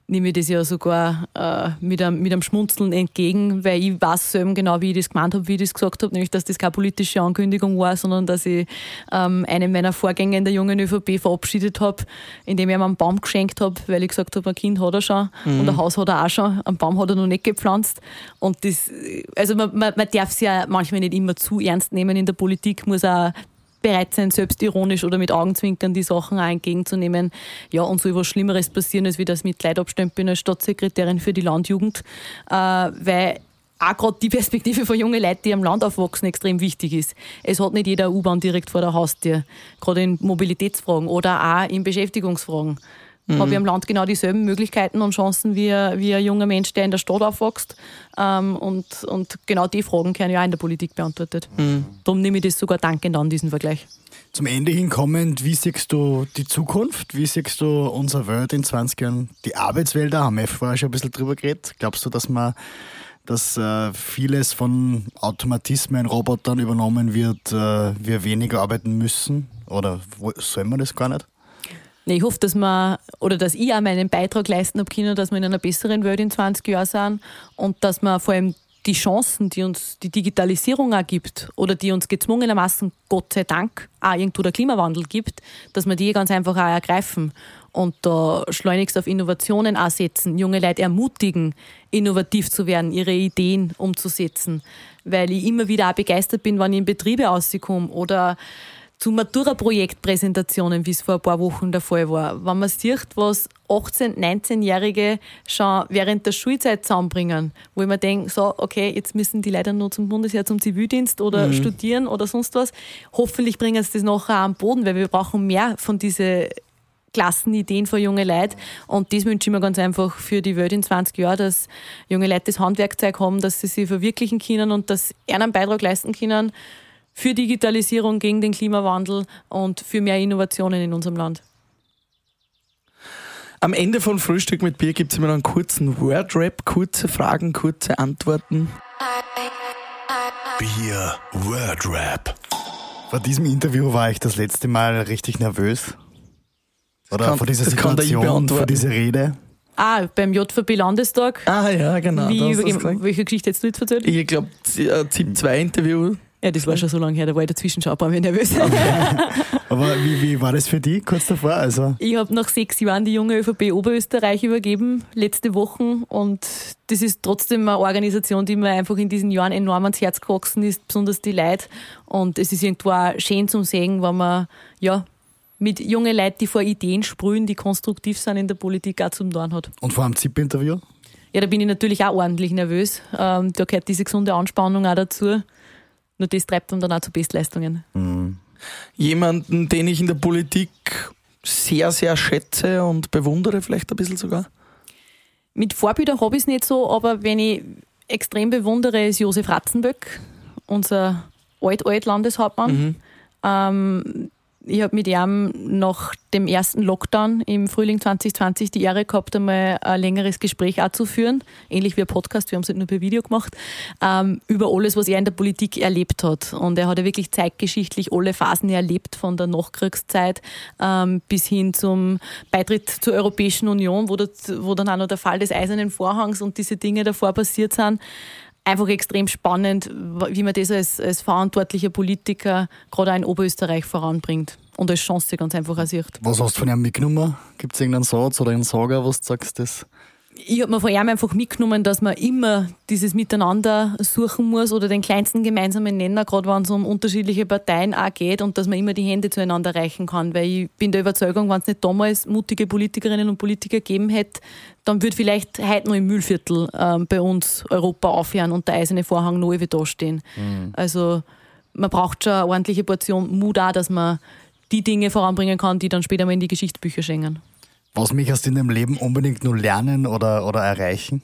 nehme ich das ja sogar äh, mit, einem, mit einem Schmunzeln entgegen, weil ich weiß selber genau, wie ich das gemeint habe, wie ich das gesagt habe, nämlich, dass das keine politische Ankündigung war, sondern dass ich ähm, einen meiner Vorgänger in der jungen ÖVP verabschiedet habe, indem ich ihm einen Baum geschenkt habe, weil ich gesagt habe, ein Kind hat er schon und ein Haus hat er auch schon, einen Baum hat er noch nicht gepflanzt. Und das, also man, man, man darf es ja manchmal nicht immer zu ernst nehmen in der Politik, muss auch bereit sein, selbstironisch oder mit Augenzwinkern die Sachen auch entgegenzunehmen. Ja, und soll was Schlimmeres passieren, als wie das mit Leid abstempeln als Stadtsekretärin für die Landjugend. Äh, weil auch gerade die Perspektive von jungen Leuten, die am Land aufwachsen, extrem wichtig ist. Es hat nicht jeder U-Bahn direkt vor der Haustür, gerade in Mobilitätsfragen oder auch in Beschäftigungsfragen. Mhm. Habe ich am Land genau dieselben Möglichkeiten und Chancen wie, wie ein junger Mensch, der in der Stadt aufwächst. Ähm, und, und genau die Fragen werden ja auch in der Politik beantwortet. Mhm. Darum nehme ich das sogar dankend an, diesen Vergleich. Zum Ende hinkommend, wie siehst du die Zukunft? Wie siehst du unsere Welt in 20 Jahren? Die Arbeitswelt, da haben wir vorher schon ein bisschen drüber geredet. Glaubst du, dass man dass äh, vieles von Automatismen, Robotern übernommen wird, äh, wir weniger arbeiten müssen? Oder sollen wir das gar nicht? Ich hoffe, dass wir, oder dass ich auch meinen Beitrag leisten habe können, dass wir in einer besseren Welt in 20 Jahren sind und dass wir vor allem die Chancen, die uns die Digitalisierung auch gibt oder die uns gezwungenermaßen, Gott sei Dank, auch irgendwo der Klimawandel gibt, dass wir die ganz einfach auch ergreifen und da schleunigst auf Innovationen auch setzen, junge Leute ermutigen, innovativ zu werden, ihre Ideen umzusetzen, weil ich immer wieder auch begeistert bin, wenn ich in Betriebe rauskomme oder zu Matura-Projektpräsentationen, wie es vor ein paar Wochen der Fall war. Wenn man sieht, was 18-, 19-Jährige schon während der Schulzeit zusammenbringen, wo ich mir denke, so, okay, jetzt müssen die leider nur zum Bundesheer, zum Zivildienst oder mhm. studieren oder sonst was. Hoffentlich bringen sie das nachher am Boden, weil wir brauchen mehr von diesen klassen Ideen von jungen Leuten. Und das wünsche ich mir ganz einfach für die Welt in 20 Jahren, dass junge Leute das Handwerkzeug haben, dass sie sich verwirklichen können und dass sie einen Beitrag leisten können, für Digitalisierung, gegen den Klimawandel und für mehr Innovationen in unserem Land. Am Ende von Frühstück mit Bier gibt es immer einen kurzen Wordrap, kurze Fragen, kurze Antworten. Bier Wordrap. Vor diesem Interview war ich das letzte Mal richtig nervös. Oder kann, vor dieser Situation, vor dieser Rede. Ah, beim JVB Landestag. Ah ja, genau. Wie, welche Geschichte hättest du jetzt erzählt? Ich glaube, ZIP 2 Interview ja, das war schon so lange her, da war ich dazwischen schon ein paar Mal nervös. Okay. Aber wie, wie war das für dich kurz davor? Also? Ich habe nach sechs Jahren die junge ÖVP Oberösterreich übergeben, letzte Woche. Und das ist trotzdem eine Organisation, die mir einfach in diesen Jahren enorm ans Herz gewachsen ist, besonders die Leute. Und es ist irgendwo auch schön zum sehen, wenn man ja, mit jungen Leuten, die vor Ideen sprühen, die konstruktiv sind in der Politik, auch zum Tun hat. Und vor einem ZIP-Interview? Ja, da bin ich natürlich auch ordentlich nervös. Ähm, da gehört diese gesunde Anspannung auch dazu. Nur das treibt dann auch zu Bestleistungen. Mhm. Jemanden, den ich in der Politik sehr, sehr schätze und bewundere, vielleicht ein bisschen sogar? Mit Vorbildern habe ich es nicht so, aber wenn ich extrem bewundere, ist Josef Ratzenböck, unser Alt-Alt-Landeshauptmann. Mhm. Ähm, ich habe mit ihm nach dem ersten Lockdown im Frühling 2020 die Ehre gehabt, einmal ein längeres Gespräch auch zu führen, ähnlich wie ein Podcast, wir haben es halt nur per Video gemacht, ähm, über alles, was er in der Politik erlebt hat. Und er hat ja wirklich zeitgeschichtlich alle Phasen erlebt, von der Nachkriegszeit ähm, bis hin zum Beitritt zur Europäischen Union, wo, das, wo dann auch noch der Fall des Eisernen Vorhangs und diese Dinge davor passiert sind einfach extrem spannend, wie man das als, als verantwortlicher Politiker gerade auch in Oberösterreich voranbringt und als Chance ganz einfach sieht. Was hast du von ihm mitgenommen? Gibt es irgendeinen Satz oder einen Sager, was du sagst? Das? Ich habe mir von ihm einfach mitgenommen, dass man immer dieses Miteinander suchen muss oder den kleinsten gemeinsamen Nenner, gerade wenn es um unterschiedliche Parteien auch geht und dass man immer die Hände zueinander reichen kann. Weil ich bin der Überzeugung, wenn es nicht damals mutige Politikerinnen und Politiker gegeben hätte, dann würde vielleicht heute noch im Mühlviertel ähm, bei uns Europa aufhören und der eiserne Vorhang neu wie da stehen. Mhm. Also man braucht schon eine ordentliche Portion Mut auch, dass man die Dinge voranbringen kann, die dann später mal in die Geschichtsbücher schenken. Was möchtest du in deinem Leben unbedingt nur lernen oder, oder erreichen?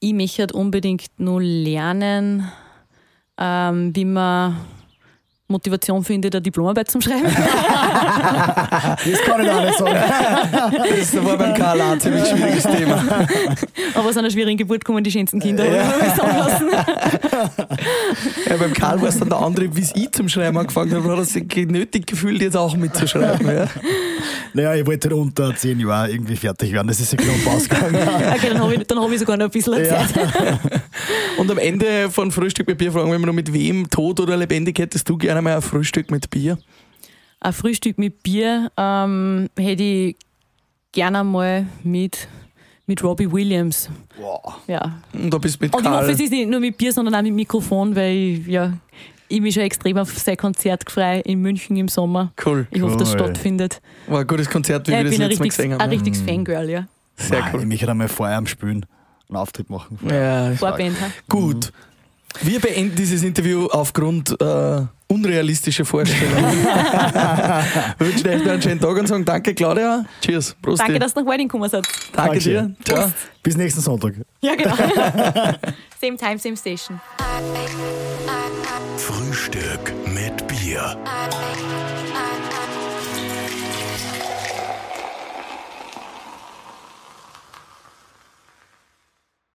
Ich möchte unbedingt nur lernen, ähm, wie man Motivation findet, eine Diplomarbeit zum Schreiben. das kann ich auch nicht sagen. Das war beim Karl ein ziemlich schwieriges Thema. Aber aus einer schwierigen Geburt kommen die schönsten Kinder. Ja. ja, beim Karl war es dann der andere, wie es ich zum Schreiben angefangen habe, hat er sich genötigt gefühlt, jetzt auch mitzuschreiben. Ja. Naja, ich wollte unter zehn Jahren irgendwie fertig werden, das ist ja knapp ausgegangen. okay, dann habe ich, hab ich sogar noch ein bisschen Zeit. Ja. Und am Ende von Frühstück mit Bier fragen wir noch, mit wem, tot oder lebendig, hättest du gerne mal ein Frühstück mit Bier? Ein Frühstück mit Bier ähm, hätte ich gerne mal mit, mit Robbie Williams. Wow. Ja. Und da bist mit Und ich hoffe, es ist nicht nur mit Bier, sondern auch mit Mikrofon, weil ich, ja, ich bin schon extrem auf sein Konzert gefreut in München im Sommer. Cool. Ich hoffe, das Cool. stattfindet. War ein gutes Konzert, wie Ja, wir ich das bin ein letztes Mal richtiges, gesehen ein haben. richtiges Fangirl, ja. Sehr Nein, cool. Ich möchte einmal vorher am Spielen einen Auftritt machen. Ja, Vorband. gut. Wir beenden dieses Interview aufgrund äh, unrealistischer Vorstellungen. Wir wünschen euch noch einen schönen Tag und sagen Danke, Claudia. Cheers. Prost. Danke, dass ihr nach Wedding gekommen seid. Danke dir. Dankeschön. Ciao. Bis nächsten Sonntag. Ja, genau. same time, same station. Frühstück mit Bier.